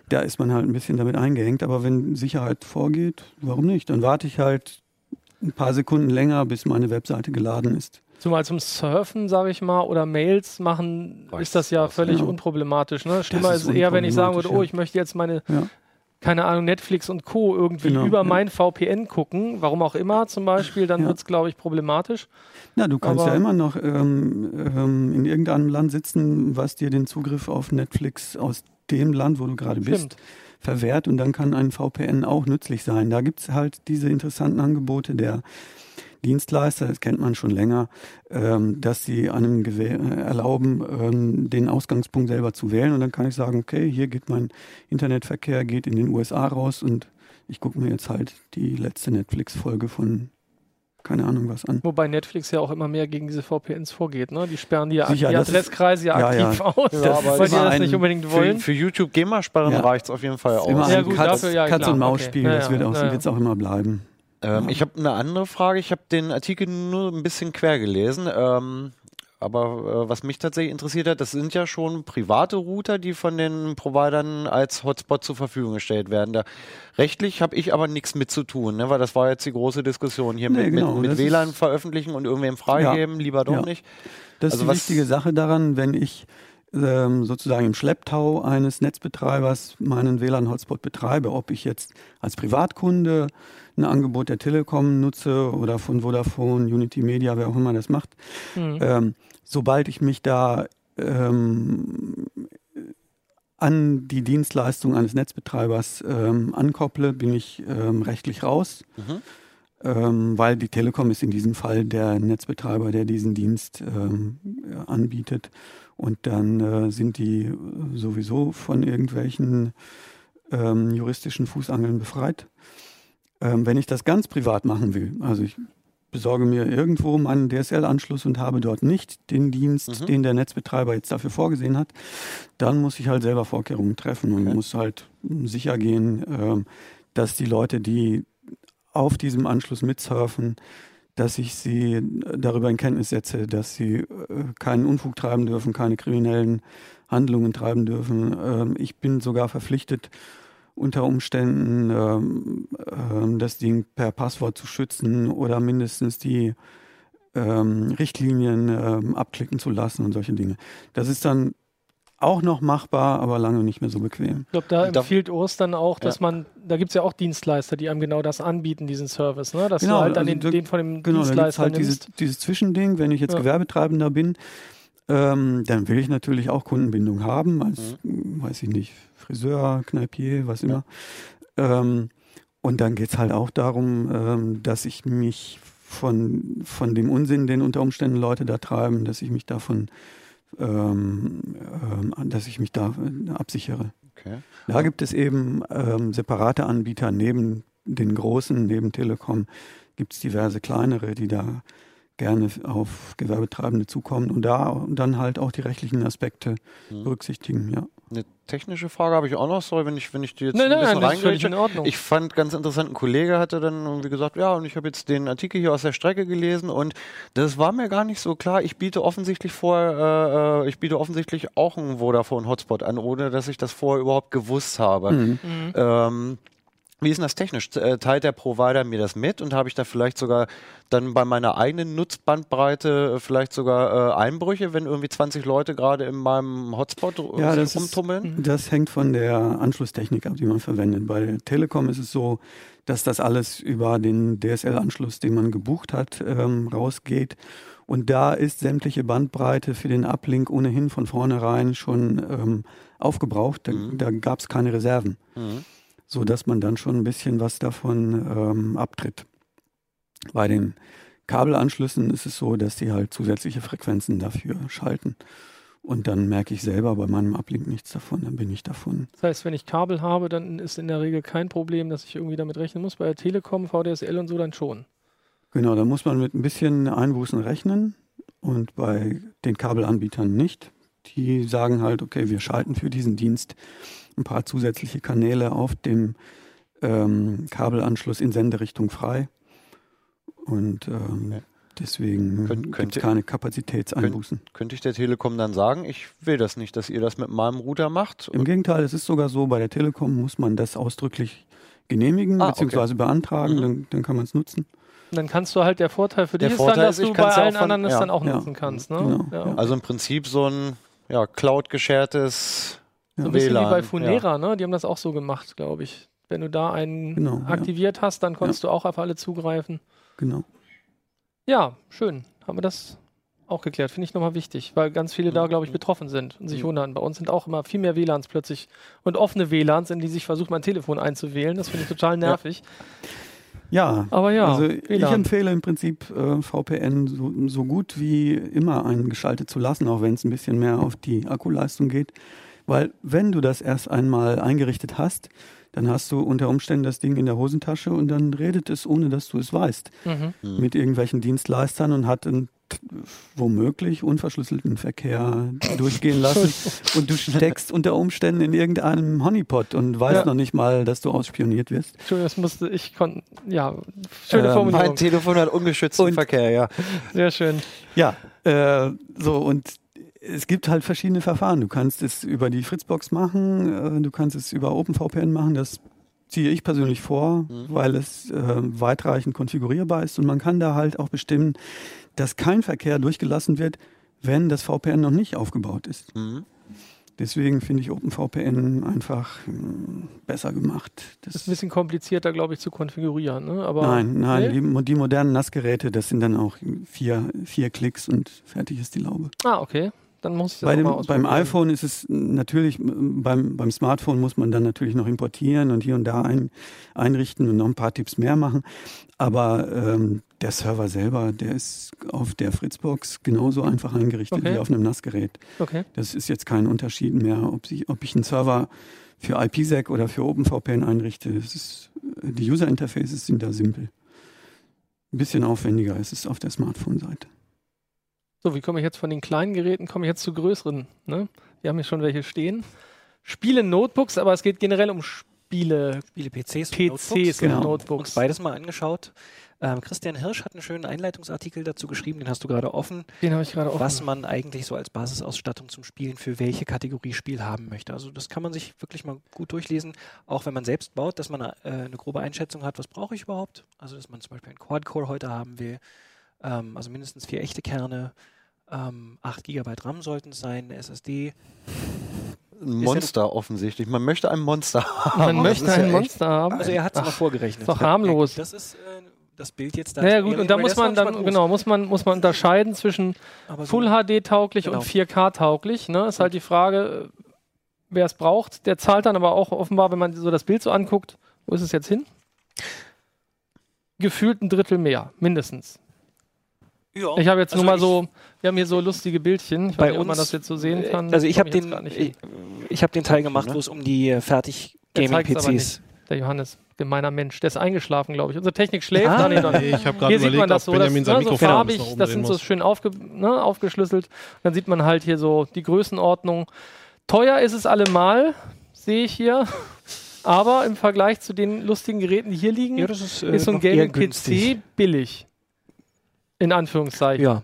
da ist man halt ein bisschen damit eingehängt. Aber wenn Sicherheit vorgeht, warum nicht? Dann warte ich halt ein paar Sekunden länger, bis meine Webseite geladen ist. Zumal zum Surfen, sage ich mal, oder Mails machen, Reicht ist das ja völlig ja. unproblematisch. Ne? Schlimmer Das ist, ist eher, wenn ich sagen würde, oh, ich möchte jetzt meine, Ja. Keine Ahnung, Netflix und Co. irgendwie Genau, über ja. mein VPN gucken, warum auch immer zum Beispiel, dann Ja. wird es, glaube ich, problematisch. Ja, du kannst Aber- ja immer noch ähm, ähm, in irgendeinem Land sitzen, was dir den Zugriff auf Netflix aus dem Land, wo du gerade bist, verwehrt und dann kann ein VPN auch nützlich sein. Da gibt's halt diese interessanten Angebote der Dienstleister, das kennt man schon länger, ähm, dass sie einem gewäh- äh, erlauben, ähm, den Ausgangspunkt selber zu wählen und dann kann ich sagen, okay, hier geht mein Internetverkehr, geht in den USA raus und ich gucke mir jetzt halt die letzte Netflix-Folge von keine Ahnung was an. Wobei Netflix ja auch immer mehr gegen diese VPNs vorgeht. Ne? Die sperren die, Sicher, die ist- Adresskreise ja ja, aktiv ja. aus, Ja, weil es die das nicht unbedingt Für, wollen. für YouTube GEMA-Sperren Ja. reicht es auf jeden Fall aus. immer Ja, ein gut, Katz, dafür, ja, Katz- und okay. Maus-Spiel, Ja, das wird ja, auch, ja, ja. wird's auch immer bleiben. Ähm, ich habe eine andere Frage. Ich habe den Artikel nur ein bisschen quer gelesen. Ähm, aber äh, was mich tatsächlich interessiert hat, das sind ja schon private Router, die von den Providern als Hotspot zur Verfügung gestellt werden. Da, rechtlich habe ich aber nichts mit zu tun, ne? weil das war jetzt die große Diskussion hier Nee, mit, genau, mit, mit WLAN veröffentlichen und irgendwem freigeben, lieber doch Ja. nicht. Das Also ist die was- wichtige Sache daran, wenn ich sozusagen im Schlepptau eines Netzbetreibers meinen WLAN-Hotspot betreibe, ob ich jetzt als Privatkunde ein Angebot der Telekom nutze oder von Vodafone, Unity Media, wer auch immer das macht, Mhm. ähm, sobald ich mich da ähm, an die Dienstleistung eines Netzbetreibers ähm, ankopple, bin ich ähm, rechtlich raus, Mhm. ähm, weil die Telekom ist in diesem Fall der Netzbetreiber, der diesen Dienst ähm, anbietet. Und dann äh, sind die äh, sowieso von irgendwelchen ähm, juristischen Fußangeln befreit. Ähm, wenn ich das ganz privat machen will, also ich besorge mir irgendwo meinen DSL-Anschluss und habe dort nicht den Dienst, Mhm. den der Netzbetreiber jetzt dafür vorgesehen hat, dann muss ich halt selber Vorkehrungen treffen und Okay. muss halt sicher gehen, ähm, dass die Leute, die auf diesem Anschluss mitsurfen, dass ich sie darüber in Kenntnis setze, dass sie äh, keinen Unfug treiben dürfen, keine kriminellen Handlungen treiben dürfen. Ähm, ich bin sogar verpflichtet, unter Umständen ähm, ähm, das Ding per Passwort zu schützen oder mindestens die Richtlinien abklicken zu lassen und solche Dinge. Das ist dann auch noch machbar, aber lange nicht mehr so bequem. Ich glaube, da empfiehlt Urs dann auch, dass Ja. man, da gibt es ja auch Dienstleister, die einem genau das anbieten, diesen Service, ne? dass Genau, du halt dann also den, da- den von dem Genau, Dienstleister halt dieses, dieses Zwischending, wenn ich jetzt Ja. Gewerbetreibender bin, ähm, dann will ich natürlich auch Kundenbindung haben, als, Mhm. weiß ich nicht, Friseur, Kneipier, was immer. Ähm, und dann geht's halt auch darum, ähm, dass ich mich von, von dem Unsinn, den unter Umständen Leute da treiben, dass ich mich davon, ähm, ähm, dass ich mich da äh, absichere. Okay. Da gibt es eben ähm, separate Anbieter neben den großen, neben Telekom gibt es diverse kleinere, die da gerne auf Gewerbetreibende zukommen und da dann halt auch die rechtlichen Aspekte Mhm. berücksichtigen, ja. Eine technische Frage habe ich auch noch, sorry, wenn ich, wenn ich die jetzt Nein, ein bisschen nein, das ist völlig reingrätsche. in Ordnung. Ich fand ganz interessant, ein Kollege hatte dann irgendwie gesagt, ja, und ich habe jetzt den Artikel hier aus der Strecke gelesen und das war mir gar nicht so klar. Ich biete offensichtlich vor, äh, äh, ich biete offensichtlich auch einen Vodafone Hotspot an, ohne dass ich das vorher überhaupt gewusst habe. Mhm. Mhm. Ähm, wie ist denn das technisch? Äh, Teilt der Provider mir das mit und habe ich da vielleicht sogar dann bei meiner eigenen Nutzbandbreite äh, vielleicht sogar äh, Einbrüche, wenn irgendwie 20 Leute gerade in meinem Hotspot Ja, das ist- rumtummeln? Das hängt von der Anschlusstechnik ab, die man verwendet. Bei der Telekom ist es so, dass das alles über den DSL-Anschluss, den man gebucht hat, ähm, rausgeht. Und da ist sämtliche Bandbreite für den Uplink ohnehin von vornherein schon ähm, aufgebraucht. Da, Mhm. da gab es keine Reserven, Mhm. So dass man dann schon ein bisschen was davon ähm, abtritt. Bei den Kabelanschlüssen ist es so, dass die halt zusätzliche Frequenzen dafür schalten. Und dann merke ich selber bei meinem Uplink nichts davon, dann bin ich davon. Das heißt, wenn ich Kabel habe, dann ist in der Regel kein Problem, dass ich irgendwie damit rechnen muss. Bei der Telekom, VDSL und so dann schon. Genau, da muss man mit ein bisschen Einbußen rechnen und bei den Kabelanbietern nicht. Die sagen halt, okay, wir schalten für diesen Dienst ein paar zusätzliche Kanäle auf dem ähm, Kabelanschluss in Senderichtung frei. Und ähm, Ja. deswegen Könnt- gibt könnte- es keine Kapazitätseinbußen. Könnte ich der Telekom dann sagen, ich will das nicht, dass ihr das mit meinem Router macht? Im Gegenteil, es ist sogar so, bei der Telekom muss man das ausdrücklich genehmigen Ah, okay. bzw. beantragen, Mhm. dann, dann kann man es nutzen. Dann kannst du halt, der Vorteil für Der dich Vorteil ist dann, dass ist, du bei allen von- anderen es ja. dann auch Ja. nutzen kannst. Ne? Genau, ja. Also im Prinzip so ein ja, cloud-geschertes So ein bisschen WLAN. wie bei Funera, ne? Die haben das auch so gemacht, glaube ich. Wenn du da einen Genau, ja. aktiviert hast, dann konntest du auch auf alle zugreifen. Genau. Ja, schön. Haben wir das auch geklärt. Finde ich nochmal wichtig, weil ganz viele da, glaube ich, betroffen sind und sich Mhm. wundern. Bei uns sind auch immer viel mehr WLANs plötzlich und offene WLANs, in die sich versucht, mein Telefon einzuwählen. Das finde ich total nervig. Ja, Aber ja, also ich empfehle im Prinzip äh, VPN so, so gut wie immer eingeschaltet zu lassen, auch wenn es ein bisschen mehr auf die Akkuleistung geht. Weil wenn du das erst einmal eingerichtet hast, dann hast du unter Umständen das Ding in der Hosentasche und dann redet es, ohne dass du es weißt, Mhm. Mhm. mit irgendwelchen Dienstleistern und hat einen t- womöglich unverschlüsselten Verkehr durchgehen lassen und du steckst unter Umständen in irgendeinem Honeypot und weißt Ja. noch nicht mal, dass du ausspioniert wirst. Entschuldigung, das musste ich konnten. Ja, schöne Ähm, Formulierung. Mein Telefon hat ungeschützten Und- Verkehr, ja. Sehr schön. Ja, äh, so und es gibt halt verschiedene Verfahren. Du kannst es über die Fritzbox machen, äh, du kannst es über OpenVPN machen. Das ziehe ich persönlich vor, Mhm. weil es äh, weitreichend konfigurierbar ist und man kann da halt auch bestimmen, dass kein Verkehr durchgelassen wird, wenn das VPN noch nicht aufgebaut ist. Mhm. Deswegen finde ich OpenVPN einfach mh, besser gemacht. Das ist ein bisschen komplizierter, glaube ich, zu konfigurieren. Ne? Aber nein, nein, Nee? die, die modernen NAS-Geräte, das sind dann auch vier, vier Klicks und fertig ist die Laube. Ah, okay. Dann muss ich das Bei dem, mal beim iPhone ist es natürlich, m, beim, beim Smartphone muss man dann natürlich noch importieren und hier und da ein, einrichten und noch ein paar Tipps mehr machen. Aber ähm, der Server selber, der ist auf der Fritzbox genauso einfach eingerichtet Okay. wie auf einem NAS-Gerät. Okay. Das ist jetzt kein Unterschied mehr, ob, sie, ob ich einen Server für IPsec oder für OpenVPN einrichte. Ist, die User-Interfaces sind da simpel. Ein bisschen aufwendiger ist es auf der Smartphone-Seite. So, wie komme ich jetzt von den kleinen Geräten, komme ich jetzt zu größeren? Ne? Wir haben hier schon welche stehen. Spiele Notebooks, aber es geht generell um Spiele, Viele PCs, und PCs Notebooks. genau. und uns Notebooks. beides mal angeschaut. Ähm, Christian Hirsch hat einen schönen Einleitungsartikel dazu geschrieben, den hast du gerade offen, Den habe ich gerade offen. was man eigentlich so als Basisausstattung zum Spielen für welche Kategorie Spiel haben möchte. Also das kann man sich wirklich mal gut durchlesen, auch wenn man selbst baut, dass man äh, eine grobe Einschätzung hat, was brauche ich überhaupt. Also dass man zum Beispiel einen Quad-Core heute haben will, ähm, also mindestens vier echte Kerne, ähm, 8 GB RAM sollten es sein, SSD. Ein Monster offensichtlich. Man möchte ein Monster haben. Man Das möchte ja ein echt- Monster haben. Also er hat es mal vorgerechnet. ist doch harmlos. Das ist äh, das Bild jetzt da. Naja gut, und da muss man dann, genau, muss man, muss man unterscheiden zwischen so- Full HD tauglich Genau. und 4K tauglich. Ne? Ist halt die Frage, wer es braucht. Der zahlt dann aber auch offenbar, wenn man so das Bild so anguckt, wo ist es jetzt hin? Gefühlt ein Drittel mehr, mindestens. Ja. Ich habe jetzt Also nur mal so, wir haben hier so lustige Bildchen. Ich Bei weiß nicht, ob man uns- das jetzt so sehen kann. Also ich habe den, nicht ich, ich habe den Teil gemacht, wo es um die äh, fertig Gaming-PCs. Der Johannes, gemeiner Mensch, der ist eingeschlafen, glaube ich. Unsere Technik schläft. Ah. Ah, nee, doch nicht. Nee, ich habe gerade Hier sieht überlegt, man das so, das, Benjamin sein ne, so farbig, das sind so schön aufge, ne, aufgeschlüsselt. Dann sieht man halt hier so die Größenordnung. Teuer ist es allemal, sehe ich hier. Aber im Vergleich zu den lustigen Geräten, die hier liegen, Ja, das ist, äh, ist so ein Gaming-PC billig. In Anführungszeichen. Ja.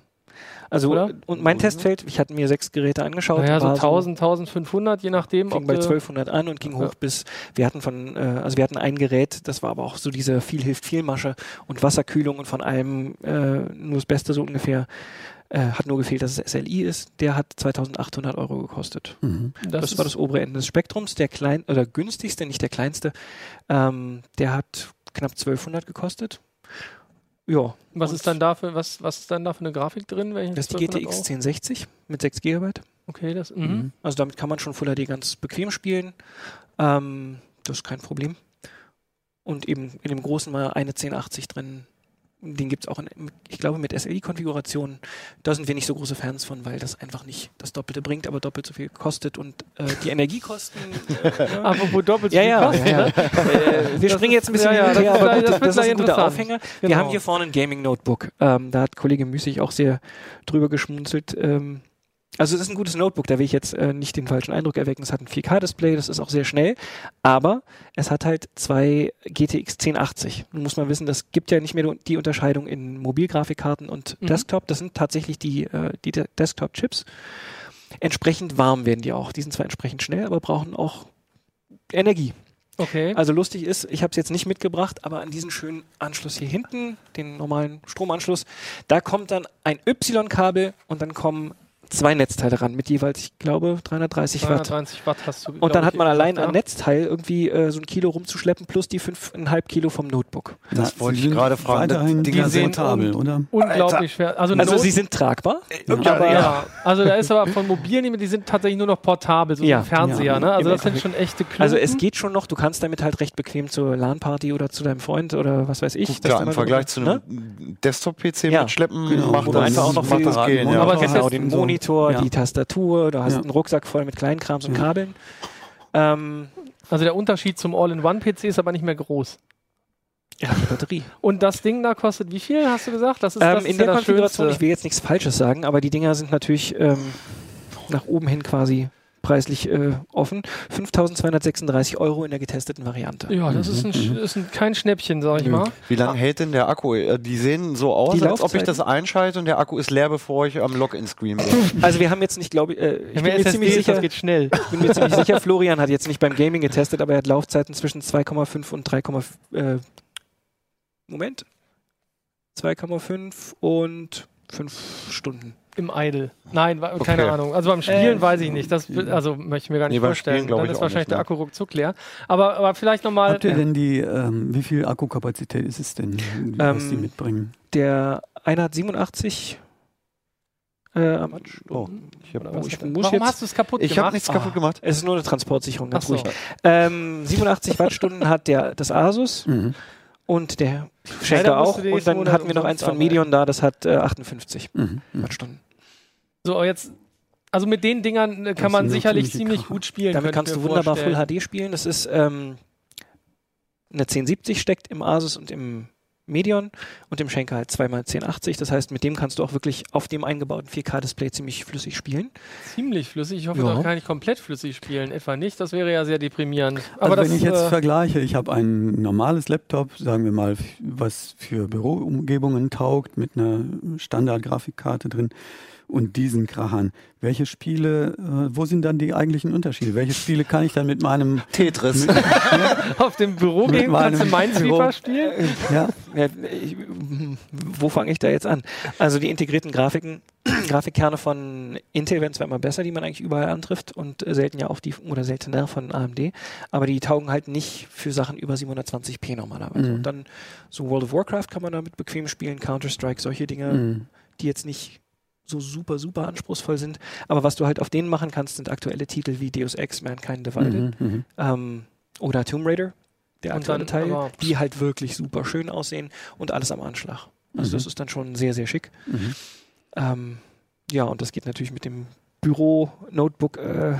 Also Oder? und mein Testfeld, ich hatte mir sechs Geräte angeschaut. Naja, so war 1000, 1500, je nachdem. fing ob bei du- 1200 an und ging Ja. hoch bis, wir hatten von, äh, also wir hatten ein Gerät, das war aber auch so diese viel hilft viel Masche und Wasserkühlung und von allem äh, nur das Beste so ungefähr. Äh, hat nur gefehlt, dass es SLI ist. Der hat 2800 Euro gekostet. Mhm. Das, ist- war das obere Ende des Spektrums. Der klein oder günstigste, nicht der kleinste, ähm, der hat knapp 1200 gekostet. Ja. Was Und ist dann dafür, was, was ist dann da für eine Grafik drin? Welche Das ist die 1200 GTX Euro? 1060 mit 6 GB. Okay, das, mhm. Also damit kann man schon Full HD ganz bequem spielen. Ähm, das ist kein Problem. Und eben in dem großen mal eine 1080 drin. Den gibt es auch, in, ich glaube, mit SLI-Konfiguration. Da sind wir nicht so große Fans von, weil das einfach nicht das Doppelte bringt, aber doppelt so viel kostet und äh, die Energiekosten. Äh? Apropos doppelt so Ja, viel ja, Kosten, ja, ne? Äh, wir Das springen jetzt ein bisschen ja, ja, das aber gut, das das ist ein guter. Aufhänger. Genau. Wir haben hier vorne ein Gaming-Notebook. Ähm, da hat Kollege Müßig auch sehr drüber geschmunzelt. Ähm, also es ist ein gutes Notebook, da will ich jetzt äh, nicht den falschen Eindruck erwecken. Es hat ein 4K-Display, das ist auch sehr schnell, aber es hat halt zwei GTX 1080. Nun muss man wissen, das gibt ja nicht mehr die Unterscheidung in Mobilgrafikkarten und Mhm. Desktop. Das sind tatsächlich die, äh, die De- Desktop-Chips. Entsprechend warm werden die auch. Die sind zwar entsprechend schnell, aber brauchen auch Energie. Okay. Also lustig ist, ich habe es jetzt nicht mitgebracht, aber an diesen schönen Anschluss hier hinten, den normalen Stromanschluss, da kommt dann ein Y-Kabel und dann kommen zwei Netzteile ran mit jeweils, ich glaube, 330 Watt. 330 Watt hast du. Und dann hat man allein an Netzteil irgendwie äh, so ein Kilo rumzuschleppen plus die 5,5 Kilo vom Notebook. Das Na, wollte ich sind gerade fragen. Die Dinger sehen portabel, oder? Unglaublich schwer. Also, Also sie sind tragbar. aber, ja. Also da ist aber von mobilen, die- die sind tatsächlich nur noch portabel, so Ja. wie ein Fernseher, Ja. ne? Also das sind schon echte Klumpen. Also es geht schon noch, du kannst damit halt recht bequem zur LAN-Party oder zu deinem Freund oder was weiß ich. Gut, ja, du im Vergleich zu ne? einem Desktop-PC Ja, mitschleppen genau. macht das, einfach auch noch macht viel- das gehen. Ja. Ja. Aber es ist genau, jetzt den so- Monitor, ja. die Tastatur, du hast Ja. einen Rucksack voll mit Kleinkrams und Ja. Kabeln. Ähm, also der Unterschied zum All-in-One-PC ist aber nicht mehr groß. ja, die Batterie. Und das Ding da kostet wie viel, hast du gesagt? Das ist, Ähm, das ist in ja der das Konfiguration, Schönste. ich will jetzt nichts Falsches sagen, aber die Dinger sind natürlich ähm, nach oben hin quasi preislich äh, offen. 5.236 Euro in der getesteten Variante. Ja, das ist, ein, Sch- ist ein, kein Schnäppchen, sag ich mal. Wie lange hält denn der Akku? Äh, Die sehen so aus, Die als ob ich Laufzeiten? das einschalte und der Akku ist leer, bevor ich am Login-Screen bin. Also wir haben jetzt nicht, glaube ich, äh, ich Ja, bin mir SSD ziemlich ist, sicher, das geht schnell. Ich bin mir ziemlich sicher, Florian hat jetzt nicht beim Gaming getestet, aber er hat Laufzeiten zwischen 2,5 und 3,5. Äh, Moment. 2,5 und 5 Stunden. Im Idle. Nein, wa- keine Okay. Ahnung. Also beim Spielen Äh, weiß ich nicht. Das also möchte ich mir gar nicht Nee, vorstellen. Spielen Dann ich ist wahrscheinlich nicht, der ne? Akku ruckzuck leer. Aber, aber vielleicht nochmal. Habt ihr denn die, ähm, wie viel Akkukapazität ist es denn, was die Ähm, mitbringen? Der eine hat 87 äh, am- Oh, ich hab- Oh, was ich muss Warum jetzt- hast du es kaputt Ich gemacht? habe nichts Ah. kaputt gemacht. Es ist nur eine Transportsicherung, ganz so. ruhig. Ähm, 87 Wattstunden hat der das Asus Mhm. und der Schenker auch. die Und dann hatten wir noch eins von. Medion da, das hat äh, 58 Mhm. Mhm. Wattstunden. So, jetzt. Also mit den Dingern äh, kann Das man sicherlich ziemlich gut spielen. Damit kannst du wunderbar vorstellen. Full HD spielen. Das ist ähm, eine 1070 steckt im Asus und im Medion und im Schenker halt zweimal 1080. Das heißt, mit dem kannst du auch wirklich auf dem eingebauten 4K-Display ziemlich flüssig spielen. Ziemlich flüssig. Ich hoffe, Ja. da kann ich komplett flüssig spielen. Etwa nicht. Das wäre ja sehr deprimierend. Aber Also das, wenn ich jetzt äh, vergleiche, ich habe ein normales Laptop, sagen wir mal, was für Büroumgebungen taugt, mit einer Standard-Grafikkarte drin und diesen Krachern. Welche Spiele, äh, wo sind dann die eigentlichen Unterschiede? Welche Spiele kann ich dann mit meinem, Tetris. mit, auf dem Büro gehen, kannst du meinem Minesweeper spielen? ja, Ja, ich, wo fange ich da jetzt an? Also die integrierten Grafiken, Grafikkerne von Intel werden zwar immer besser, die man eigentlich überall antrifft und selten ja auch die oder seltener von AMD, aber die taugen halt nicht für Sachen über 720p normalerweise. Mhm. Und dann so World of Warcraft kann man damit bequem spielen, Counter-Strike, solche Dinge, mhm. die jetzt nicht so super, super anspruchsvoll sind. Aber was du halt auf denen machen kannst, sind aktuelle Titel wie Deus Ex, Mankind Divided Mhm. Mhm. ähm, oder Tomb Raider, der aktuelle Teil, aber- die halt wirklich super schön aussehen und alles am Anschlag. Also Mhm. das ist dann schon sehr, sehr schick. Mhm. Ähm, ja, und das geht natürlich mit dem Büro-Notebook äh,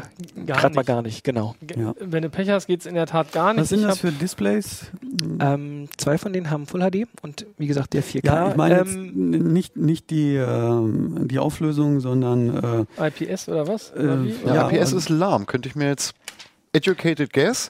gerade mal gar nicht, genau. Ge- Ja. Wenn du Pech hast, geht es in der Tat gar nicht. Was sind Ich das für Displays? Ähm, zwei von denen haben Full HD und wie gesagt, der 4K. Ja, ich meine ähm, nicht, nicht die, ähm, die Auflösung, sondern äh, IPS oder was? Äh, Oder wie? Ja, und- ist lahm, könnte ich mir jetzt educated guess.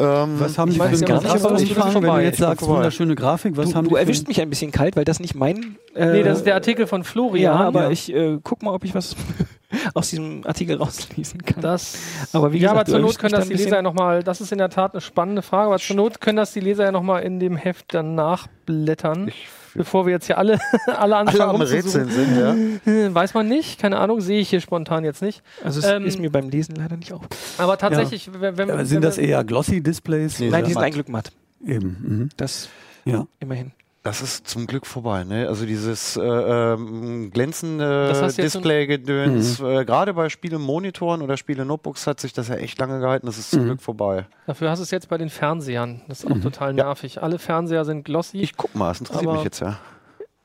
Ähm, was haben ich die weiß für gar nicht, aber das ist Grafikumfang, wenn vorbei. du jetzt Ich sagst, wunderschöne Grafik, was du haben du erwischst mich ein bisschen kalt, weil das nicht mein. Äh, Nee, das ist der Artikel von Florian. Ja, aber ja. ich äh, guck mal, ob ich was aus diesem Artikel rauslesen kann. Das, Aber wie ja, gesagt, aber zur Not können das die Leser ja nochmal, das ist in der Tat eine spannende Frage, aber zur Not können das die Leser ja nochmal in dem Heft dann nachblättern, ich, bevor wir jetzt hier alle, alle alle anfangen am. Rätseln sind, ja. Weiß man nicht, keine Ahnung, sehe ich hier spontan jetzt nicht. Also es Ähm, ist mir beim Lesen leider nicht auf. Aber tatsächlich, wenn, wenn, Aber wenn sind das wir- eher Glossy-Displays? Nee, Nein, die sind matt. ein Glück matt. Eben. Mhm. Das Ja. immerhin. Das ist zum Glück vorbei, ne? Also dieses äh, ähm, glänzende du Display-Gedöns, äh, gerade bei Spiele-Monitoren oder Spiele-Notebooks hat sich das ja echt lange gehalten. Das ist zum Mhm. Glück vorbei. Dafür hast du es jetzt bei den Fernsehern. Das ist auch total nervig. Alle Fernseher sind glossy. Ich guck mal, es interessiert mich jetzt ja.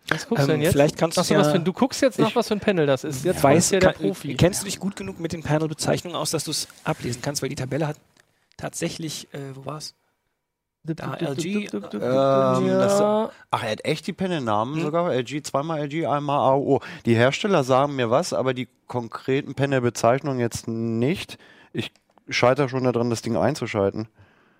was guckst du Ähm, denn jetzt? vielleicht kannst so, du's was ja- für, ein- du guckst jetzt nach, was für ein Panel das ist. Jetzt Weiß, ja der kann, Profi. kennst du dich gut genug mit den Panel-Bezeichnungen aus, dass du es ablesen kannst? Weil die Tabelle hat tatsächlich, äh, wo war's? Da, LG, Ähm, Ach, er hat echt die Panel-Namen Hm. sogar. LG, zweimal LG, einmal AOO. Die Hersteller sagen mir was, aber die konkreten Panel-Bezeichnungen jetzt nicht. Ich scheitere schon daran, das Ding einzuschalten.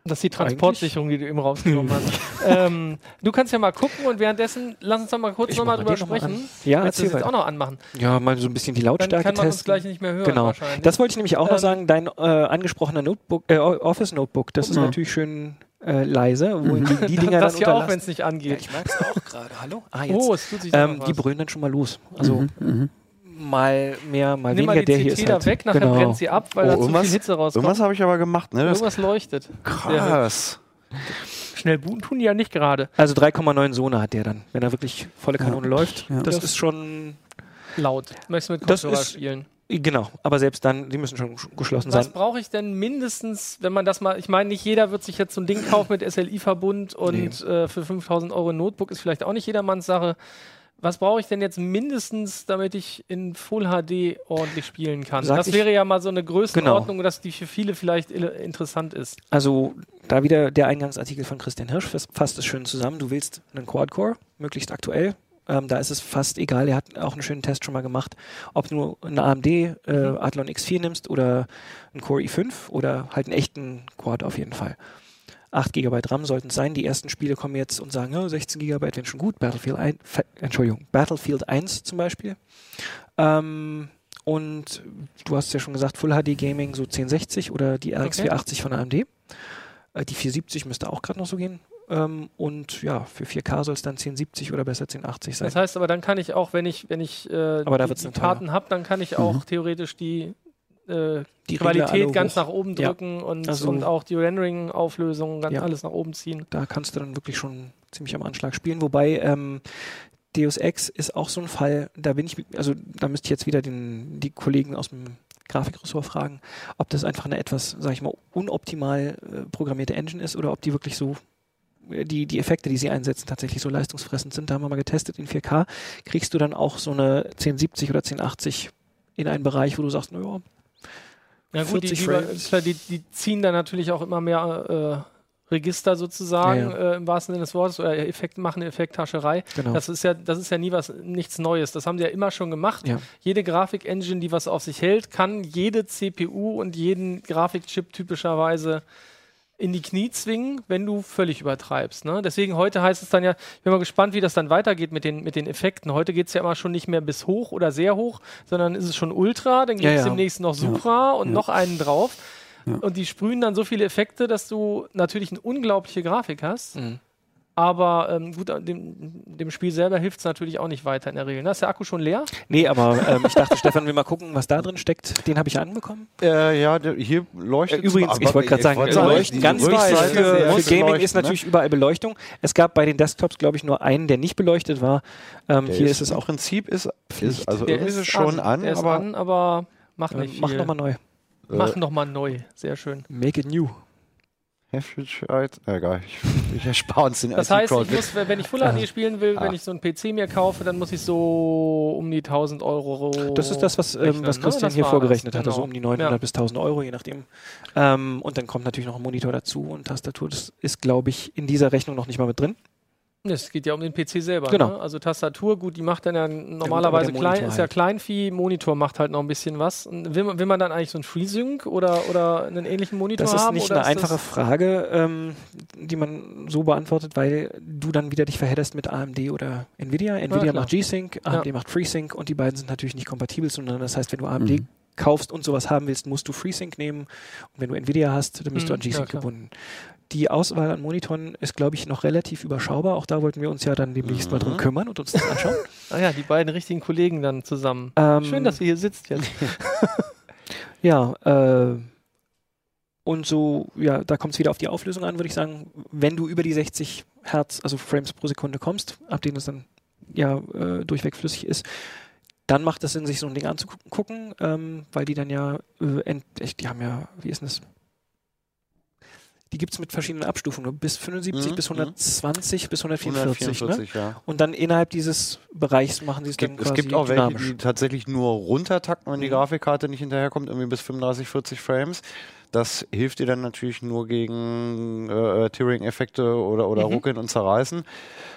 das ist die Transportsicherung, die du eben rausgenommen hast. ähm, du kannst ja mal gucken und währenddessen lass uns doch mal kurz nochmal drüber den noch mal sprechen. Ja, Willst du das jetzt auch noch anmachen. Ja, mal so ein bisschen die Dann Lautstärke kann man uns testen. gleich nicht mehr hören Genau. wahrscheinlich. Das wollte ich nämlich auch noch Ähm, sagen. Dein äh, angesprochener Notebook, äh, Office Notebook, das ist Ja. natürlich schön äh, leise, wo die, die Dinger das dann ja auch, wenn es nicht Ja, angeht. ich merke es auch gerade. Hallo? Ah, jetzt. oh, es tut sich ähm, die was. brüllen dann schon mal los. Also Mhm, mhm. mal mehr, mal Nimm mal weniger. die Der hier CT ist da halt, weg, nachher genau. brennt sie ab, weil Oh, da zu viel Hitze rauskommt. Irgendwas habe ich aber gemacht, ne? Irgendwas leuchtet. krass. Schnell booten tun die ja nicht gerade. Also 3,9 Sona hat der dann, wenn er wirklich volle Kanone läuft. Ja. Das Das- ist schon Laut. Möchtest du mit Das Kopfhörer spielen? Genau, aber selbst dann, die müssen schon sch- geschlossen Was sein. brauche ich denn mindestens, wenn man das mal, ich meine, nicht jeder wird sich jetzt so ein Ding kaufen mit SLI-Verbund und äh, für 5000 Euro ein Notebook ist vielleicht auch nicht jedermanns Sache. Was brauche ich denn jetzt mindestens, damit ich in Full HD ordentlich spielen kann? Sag das ich- wäre ja mal so eine Größenordnung, dass die für viele vielleicht interessant ist. Also da wieder der Eingangsartikel von Christian Hirsch fas- fasst es schön zusammen. Du willst einen Quad-Core, möglichst aktuell. Ähm, da ist es fast egal, er hat auch einen schönen Test schon mal gemacht, ob du einen AMD äh, Mhm. Athlon X4 nimmst oder einen Core i5 oder halt einen echten Quad auf jeden Fall. 8 GB RAM sollten es sein. Die ersten Spiele kommen jetzt und sagen, ja, 16 GB wären schon gut. Battlefield 1, Fe- Entschuldigung, Battlefield 1 zum Beispiel. Ähm, und du hast ja schon gesagt, Full HD Gaming so 1060 oder die RX Okay. 480 von AMD. Äh, die 470 müsste auch gerade noch so gehen. Ähm, und ja, für 4K soll es dann 1070 oder besser 1080 sein. Das heißt aber, dann kann ich auch, wenn ich, wenn ich äh, Aber da die, die. Karten habe, dann kann ich auch theoretisch die, äh, die Qualität ganz hoch. nach oben Ja. drücken und, Also- und auch die Rendering-Auflösung ganz Ja. alles nach oben ziehen. Da kannst du dann wirklich schon ziemlich am Anschlag spielen. Wobei ähm, Deus Ex ist auch so ein Fall, da bin ich, also da müsste ich jetzt wieder den, die Kollegen aus dem Grafikressort fragen, ob das einfach eine etwas, sag ich mal, unoptimal äh, programmierte Engine ist oder ob die wirklich so die, die Effekte, die sie einsetzen, tatsächlich so leistungsfressend sind. Da haben wir mal getestet in 4K. Kriegst du dann auch so eine 1070 oder 1080 in einen Bereich, wo du sagst, naja, Ja gut, die, 40 die, Frames. klar, die, die ziehen dann natürlich auch immer mehr äh, Register sozusagen, Ja, Äh, im wahrsten Sinne des Wortes, oder Effekt, machen Effekthascherei. genau. Das ist ja, das ist ja nie was, nichts Neues. Das haben sie ja immer schon gemacht. Ja. Jede Grafik-Engine, die was auf sich hält, kann jede CPU und jeden Grafikchip typischerweise in die Knie zwingen, wenn du völlig übertreibst. Ne? Deswegen heute heißt es dann ja, ich bin mal gespannt, wie das dann weitergeht mit den, mit den Effekten. Heute geht es ja immer schon nicht mehr bis hoch oder sehr hoch, sondern ist es schon Ultra, dann gibt Ja, es ja. demnächst noch Supra und Ja. noch einen drauf. Ja. Und die sprühen dann so viele Effekte, dass du natürlich eine unglaubliche Grafik hast. Mhm. Aber ähm, gut, dem, dem Spiel selber hilft es natürlich auch nicht weiter in der Regel. Ne? Ist der Akku schon leer? Nee, aber ähm, ich dachte, Stefan will mal gucken, was da drin steckt. Den habe ich ja anbekommen. Äh, ja, der, hier leuchtet Äh, Übrigens, ich wollte gerade sagen, wollte Leuchten die ganz wichtig für, für Gaming leuchten, ist natürlich überall Beleuchtung. Es gab bei den Desktops, glaube ich, nur einen, der nicht beleuchtet war. Ähm, hier ist es im auch. Prinzip ist, ist also Der irgendwie ist es schon an, ist aber an, aber macht Äh, nicht mach viel. nochmal neu. Mach noch mal neu. Sehr schön. Make it new. Heftig, egal, ich, ich erspare uns den Das heißt, ich muss, wenn ich Full. HD spielen will, wenn Ah. ich so einen PC mir kaufe, dann muss ich so um die 1000 Euro. Das ist das, was, ähm, was ne? Christian Das hier vorgerechnet das, hatte, so genau. um die 900 Ja. bis 1000 Euro, je nachdem. Ähm, und dann kommt natürlich noch ein Monitor dazu und Tastatur. Das ist, glaube ich, in dieser Rechnung noch nicht mal mit drin. Es geht ja um den PC selber. Genau. Ne? Also Tastatur, gut, die macht dann ja normalerweise der klein, ist ja halt. Kleinvieh, Monitor macht halt noch ein bisschen was. Und will, man, will man dann eigentlich so einen FreeSync oder, oder einen ähnlichen Monitor Das ist haben? nicht oder eine einfache das- Frage, ähm, die man so beantwortet, weil du dann wieder dich verhedderst mit AMD oder Nvidia. Nvidia klar. macht G-Sync, AMD Ja. macht FreeSync und die beiden sind natürlich nicht kompatibel, sondern das heißt, wenn du AMD Mhm. Kaufst und sowas haben willst, musst du FreeSync nehmen. Und wenn du Nvidia hast, dann bist du Mhm, an G-Sync ja, gebunden. Die Auswahl an Monitoren ist, glaube ich, noch relativ überschaubar. Auch da wollten wir uns ja dann demnächst mal drum Mhm. kümmern und uns das anschauen. Ah ja, die beiden richtigen Kollegen dann zusammen. Ähm, Schön, dass ihr hier sitzt jetzt. Ja, äh, und so, ja, da kommt es wieder auf die Auflösung an, würde ich sagen. Wenn du über die 60 Hertz, also Frames pro Sekunde kommst, ab denen es dann ja äh, durchweg flüssig ist, dann macht es Sinn, sich so ein Ding anzugucken, ähm, weil die dann ja, äh, die haben ja, wie ist denn das? Die gibt es mit verschiedenen Abstufungen, bis 75, Mhm, bis 120, bis 144. 144, ne? ja. Und dann innerhalb dieses Bereichs machen sie es dann gibt, es quasi gibt auch welche, dynamisch. die tatsächlich nur runtertakten, wenn die Mhm. Grafikkarte nicht hinterherkommt, irgendwie bis 35, 40 Frames. Das hilft dir dann natürlich nur gegen äh, Tearing-Effekte oder, oder Mhm. Ruckeln und Zerreißen.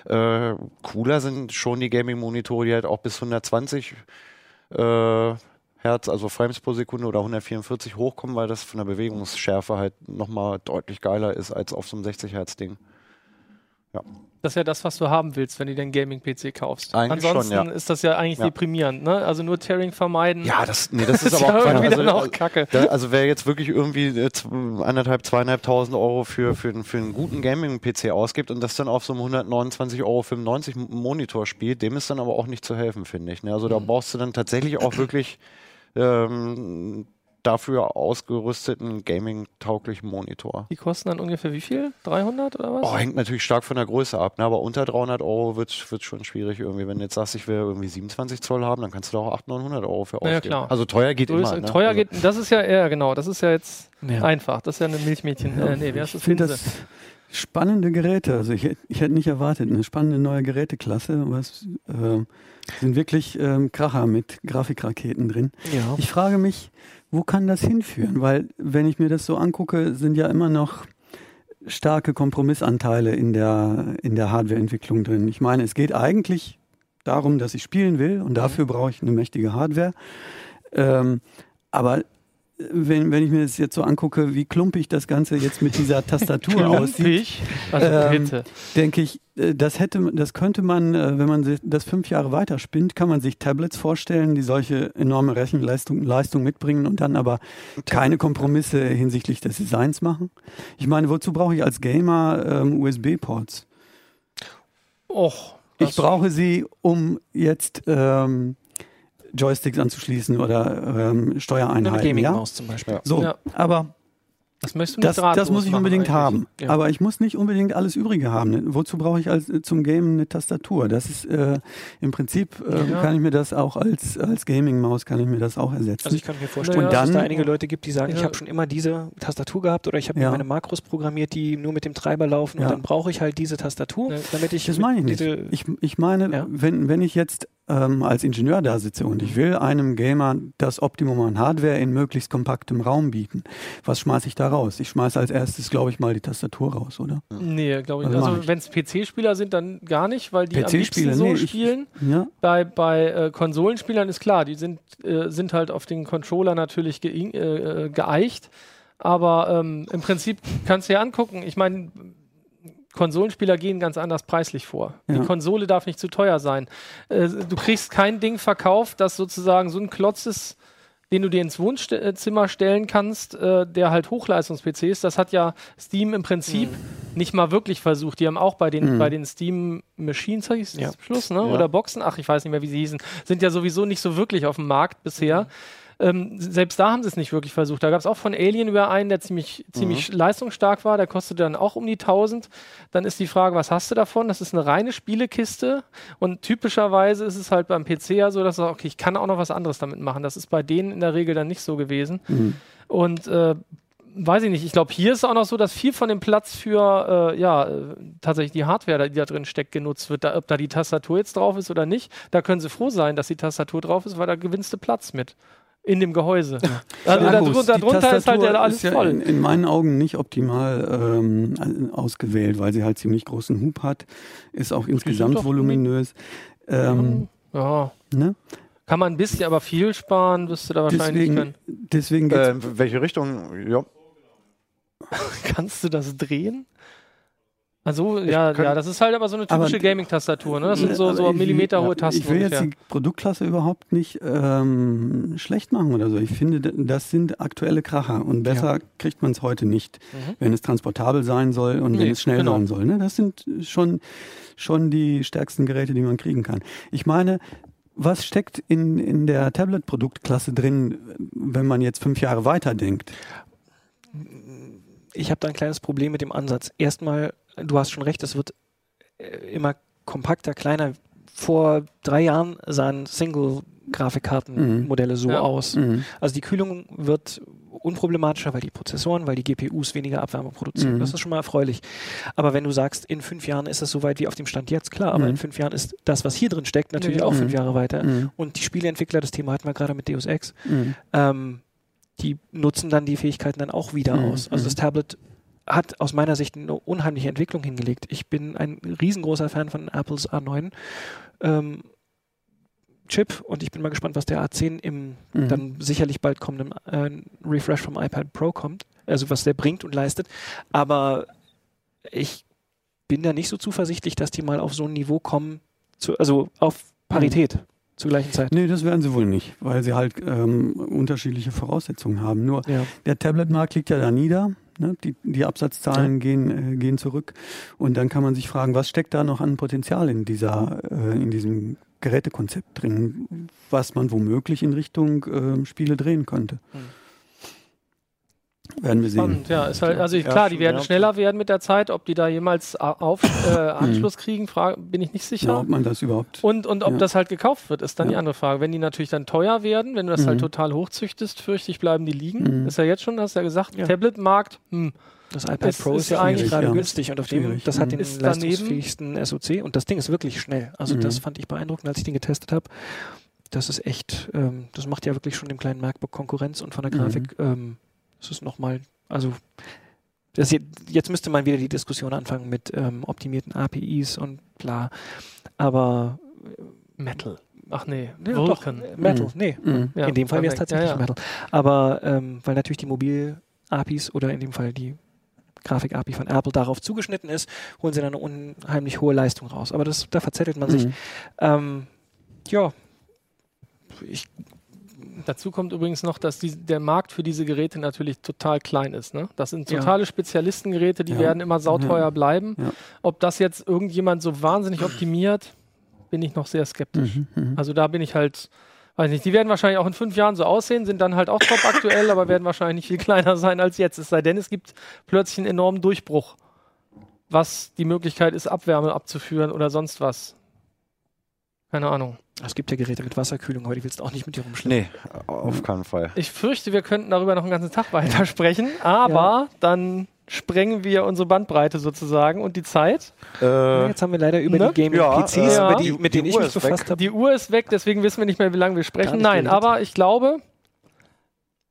Äh, cooler sind schon die Gaming-Monitore, die halt auch bis 120 äh, Hertz, also Frames pro Sekunde oder 144 hochkommen, weil das von der Bewegungsschärfe halt nochmal deutlich geiler ist als auf so einem 60 Hertz-Ding. Das ist ja das, was du haben willst, wenn du den Gaming-PC kaufst. Eigentlich schon, Ansonsten ja. ist das ja eigentlich Ja. deprimierend, ne? Also nur Tearing vermeiden. Ja, das, nee, das ist ist aber ja auch irgendwie Quatsch. dann auch also, kacke. Da, also wer jetzt wirklich irgendwie äh, anderthalb, zweieinhalbtausend Euro für, für, einen- für einen guten Gaming-PC ausgibt und das dann auf so einem 129,95 Euro Monitor spielt, dem ist dann aber auch nicht zu helfen, finde ich. Ne? Also da brauchst du dann tatsächlich auch wirklich ähm, dafür ausgerüsteten Gaming-tauglichen Monitor. Die kosten dann ungefähr wie viel? 300 oder was? Oh, hängt natürlich stark von der Größe ab, ne? aber unter 300 Euro wird es schon schwierig irgendwie. Wenn du jetzt sagst, ich will irgendwie 27 Zoll haben, dann kannst du da auch 800, 900 Euro für Na ja, ausgeben. klar. Also teuer geht Größe, immer. Ne? Teuer also, geht, das ist ja eher, genau, das ist ja jetzt Ja. einfach. Das ist ja eine Milchmädchen. äh, nee, ich finde das spannende Geräte. Also ich, ich hätte nicht erwartet, eine spannende neue Geräteklasse. Was äh, sind wirklich ähm, Kracher mit Grafikraketen drin. Ja. Ich frage mich, wo kann das hinführen? Weil wenn ich mir das so angucke, sind ja immer noch starke Kompromissanteile in der, in der Hardwareentwicklung drin. Ich meine, es geht eigentlich darum, dass ich spielen will und dafür brauche ich eine mächtige Hardware. Ähm, aber wenn, wenn ich mir das jetzt so angucke, wie klumpig das Ganze jetzt mit dieser Tastatur aussieht. Also Ähm, denke ich, äh, das hätte, das könnte man, äh, wenn man das fünf Jahre weiter spinnt, kann man sich Tablets vorstellen, die solche enorme Rechenleistung Leistung mitbringen und dann aber keine Kompromisse hinsichtlich des Designs machen. Ich meine, wozu brauche ich als Gamer ähm, USB-Ports? Och. Ich brauche sie, um jetzt ähm, Joysticks anzuschließen oder ähm, Eine Steuereinheiten. Ja? Gaming-Maus zum Beispiel. So, Ja. aber Das möchtest du nicht das, das muss ich unbedingt haben. Ja. Aber ich muss nicht unbedingt alles Übrige haben. Wozu brauche ich als, zum Game eine Tastatur? Das ist äh, im Prinzip äh, Ja. kann ich mir das auch als, als Gaming-Maus kann ich mir das auch ersetzen. Also ich kann mir vorstellen, Naja. dass es da einige Leute gibt, die sagen, ich Ja. habe schon immer diese Tastatur gehabt oder ich habe Ja. mir meine Makros programmiert, die nur mit dem Treiber laufen Ja. und dann brauche ich halt diese Tastatur, Ja. damit ich das meine ich nicht. Ich, ich meine, Ja. wenn, wenn ich jetzt ähm, als Ingenieur da sitze und ich will einem Gamer das Optimum an Hardware in möglichst kompaktem Raum bieten, was schmeiße ich da raus? Ich schmeiße als erstes, glaube ich, mal die Tastatur raus, oder? Nee, glaube ich nicht. Also ich? wenn es PC-Spieler sind, dann gar nicht, weil die am liebsten so nee, ich- spielen. Ja, Bei, bei äh, Konsolenspielern ist klar, die sind, äh, sind halt auf den Controller natürlich ge äh, geeicht. Aber ähm, im Prinzip kannst du ja angucken, ich meine, Konsolenspieler gehen ganz anders preislich vor. Ja. Die Konsole darf nicht zu teuer sein. Äh, du kriegst kein Ding verkauft, das sozusagen so ein Klotz ist, den du dir ins Wohnzimmer stellen kannst, äh, der halt Hochleistungs-PC ist. Das hat ja Steam im Prinzip nicht mal wirklich versucht. Die haben auch bei den, Mhm. bei den Steam Machines, hieß es Ja. Schluss, ne? Ja. oder Boxen, ach, ich weiß nicht mehr, wie sie hießen, sind ja sowieso nicht so wirklich auf dem Markt bisher. Ähm, selbst da haben sie es nicht wirklich versucht. Da gab es auch von Alien über einen, der ziemlich, ziemlich leistungsstark war. Der kostete dann auch um die 1000. Dann ist die Frage, was hast du davon? Das ist eine reine Spielekiste. Und typischerweise ist es halt beim PC ja so, dass du okay, ich kann auch noch was anderes damit machen. Das ist bei denen in der Regel dann nicht so gewesen. Und äh, weiß ich nicht, ich glaube, hier ist auch noch so, dass viel von dem Platz für äh, ja, äh, tatsächlich die Hardware, die da drin steckt, genutzt wird. Da, ob da die Tastatur jetzt drauf ist oder nicht, da können sie froh sein, dass die Tastatur drauf ist, weil da gewinnst du Platz mit. In dem Gehäuse. Also Ja, da gut, drunter, die drunter ist halt ja alles ja voll. In, in meinen Augen nicht optimal ähm, ausgewählt, weil sie halt ziemlich großen Hub hat, ist auch insgesamt voluminös. Ähm, ja. ne? Kann man ein bisschen, aber viel sparen wirst du da wahrscheinlich nicht Deswegen, können. deswegen Äh, welche Richtung? Ja. Kannst du das drehen? Also, ja, kann- ja, das ist halt aber so eine typische Gaming-Tastatur, ne? Das sind so, so millimeterhohe ja, Tasten. Ich will jetzt ungefähr. die Produktklasse überhaupt nicht ähm, schlecht machen oder so. Ich finde, das sind aktuelle Kracher und besser kriegt man es heute nicht, Mhm. wenn es transportabel sein soll und wenn Nee, es schnell genau. sein soll. Ne? Das sind schon, schon die stärksten Geräte, die man kriegen kann. Ich meine, was steckt in, in der Tablet-Produktklasse drin, wenn man jetzt fünf Jahre weiterdenkt? Ich habe da ein kleines Problem mit dem Ansatz. Erstmal, du hast schon recht, es wird äh, immer kompakter, kleiner. Vor drei Jahren sahen Single-Grafikkartenmodelle so Ja. aus. Mhm. Also die Kühlung wird unproblematischer, weil die Prozessoren, weil die GPUs weniger Abwärme produzieren. Mhm. Das ist schon mal erfreulich. Aber wenn du sagst, in fünf Jahren ist es so weit wie auf dem Stand jetzt, klar, aber Mhm. in fünf Jahren ist das, was hier drin steckt, natürlich Ja. auch Mhm. fünf Jahre weiter. Mhm. Und die Spieleentwickler, das Thema hatten wir gerade mit Deus Ex, Mhm. ähm, die nutzen dann die Fähigkeiten dann auch wieder Mhm. aus. Also das Tablet hat aus meiner Sicht eine unheimliche Entwicklung hingelegt. Ich bin ein riesengroßer Fan von Apples A9 ähm, Chip und ich bin mal gespannt, was der A10 im Mhm. dann sicherlich bald kommenden äh, Refresh vom iPad Pro kommt. Also was der bringt und leistet. Aber ich bin da nicht so zuversichtlich, dass die mal auf so ein Niveau kommen, zu, also auf Parität zur gleichen Zeit. Nee, das werden sie wohl nicht, weil sie halt ähm, unterschiedliche Voraussetzungen haben. Nur Ja. der Tablet-Markt liegt ja da nieder. Ne? Die, die Absatzzahlen gehen, äh, gehen zurück. Und dann kann man sich fragen, was steckt da noch an Potenzial in, dieser, äh, in diesem Gerätekonzept drin, was man womöglich in Richtung äh, Spiele drehen könnte. Hm. Werden wir sehen. Spannend, ja. Ist halt, also Ja, klar, die werden ja. schneller werden mit der Zeit. Ob die da jemals auf, äh, Anschluss kriegen, frage, bin ich nicht Ja, sicher. ob man das überhaupt. Und, und ob Ja. das halt gekauft wird, ist dann die Ja. andere Frage. Wenn die natürlich dann teuer werden, wenn du das Mhm. halt total hochzüchtest, fürchte ich, bleiben die liegen. Mhm. Ist ja jetzt schon, hast du ja gesagt, Ja. Tablet-Markt, hm, Das iPad Es Pro ist ist ja eigentlich gerade ja. günstig und auf dem, Schwierig. das hat Mhm. den Ist daneben- leistungsfähigsten SoC und das Ding ist wirklich schnell. Also Mhm. das fand ich beeindruckend, als ich den getestet habe. Das ist echt, ähm, das macht ja wirklich schon dem kleinen MacBook Konkurrenz und von der Mhm. Grafik, ähm, das ist nochmal, also das jetzt, jetzt müsste man wieder die Diskussion anfangen mit ähm, optimierten APIs und bla. Aber Metal. Ach nee, ja, Vulkan. doch, äh, Metal, Mhm. nee. Mhm. Ja, in dem Fall wäre es tatsächlich Ja, ja. Metal. Aber ähm, weil natürlich die Mobil-APIs oder in dem Fall die Grafik-API von Apple darauf zugeschnitten ist, holen sie dann eine unheimlich hohe Leistung raus. Aber das, da verzettelt man sich. Mhm. Ähm, ja, ich, Dazu kommt übrigens noch, dass die, der Markt für diese Geräte natürlich total klein ist. Ne? Das sind Ja. totale Spezialistengeräte, die Ja. werden immer sauteuer Ja. bleiben. Ja. Ob das jetzt irgendjemand so wahnsinnig optimiert, bin ich noch sehr skeptisch. Mhm. Mhm. Also da bin ich halt, weiß nicht, die werden wahrscheinlich auch in fünf Jahren so aussehen, sind dann halt auch top aktuell, aber werden wahrscheinlich nicht viel kleiner sein als jetzt. Es sei denn, es gibt plötzlich einen enormen Durchbruch, was die Möglichkeit ist, Abwärme abzuführen oder sonst was. Keine Ahnung. Es gibt ja Geräte mit Wasserkühlung, aber die willst du auch nicht mit dir rumschleppen. Nee, auf keinen Fall. Ich fürchte, wir könnten darüber noch einen ganzen Tag weitersprechen, aber dann sprengen wir unsere Bandbreite sozusagen und die Zeit. Ja, Äh, Jetzt haben wir leider über Ne? die Ja, Gaming-PCs, äh, die, die- mit die denen ich Uhr mich ist weg. befasst habe. Die Uhr ist weg, deswegen wissen wir nicht mehr, wie lange wir sprechen. Nein, aber ich glaube,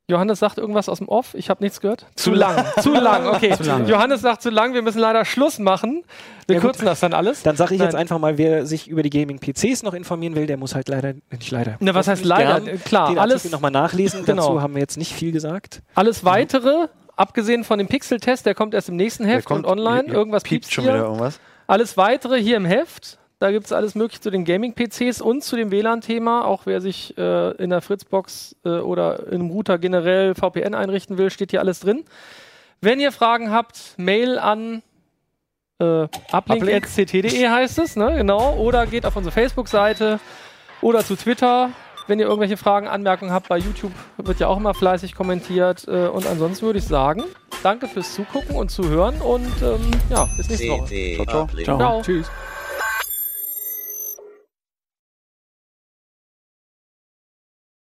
Johannes sagt irgendwas aus dem Off. Ich habe nichts gehört. Zu lang. zu lang, okay. Zu lang. Johannes sagt zu lang. Wir müssen leider Schluss machen. Wir Ja, gut. kürzen das dann alles. Dann sage ich jetzt Nein. einfach mal, wer sich über die Gaming-PCs noch informieren will, der muss halt leider, nicht leider. Na, was heißt leider? gern Äh, Klar, den alles, nochmal nachlesen. Genau. Dazu haben wir jetzt nicht viel gesagt. alles weitere, abgesehen von dem Pixel-Test, der kommt erst im nächsten Heft und kommt- online. hier- Irgendwas piept piepst schon hier. wieder irgendwas. Alles weitere hier im Heft. Da gibt es alles mögliche zu den Gaming-PCs und zu dem WLAN-Thema. Auch wer sich äh, in der Fritzbox äh, oder in einem Router generell VPN einrichten will, steht hier alles drin. Wenn ihr Fragen habt, Mail an äh, uplink.ct.de heißt es, ne? Genau. Oder geht auf unsere Facebook-Seite oder zu Twitter. Wenn ihr irgendwelche Fragen, Anmerkungen habt, bei YouTube wird ja auch immer fleißig kommentiert. Äh, und ansonsten würde ich sagen, danke fürs Zugucken und Zuhören und ähm, ja, bis nächste Woche. Ciao, ciao. Ciao. Ciao. Tschüss.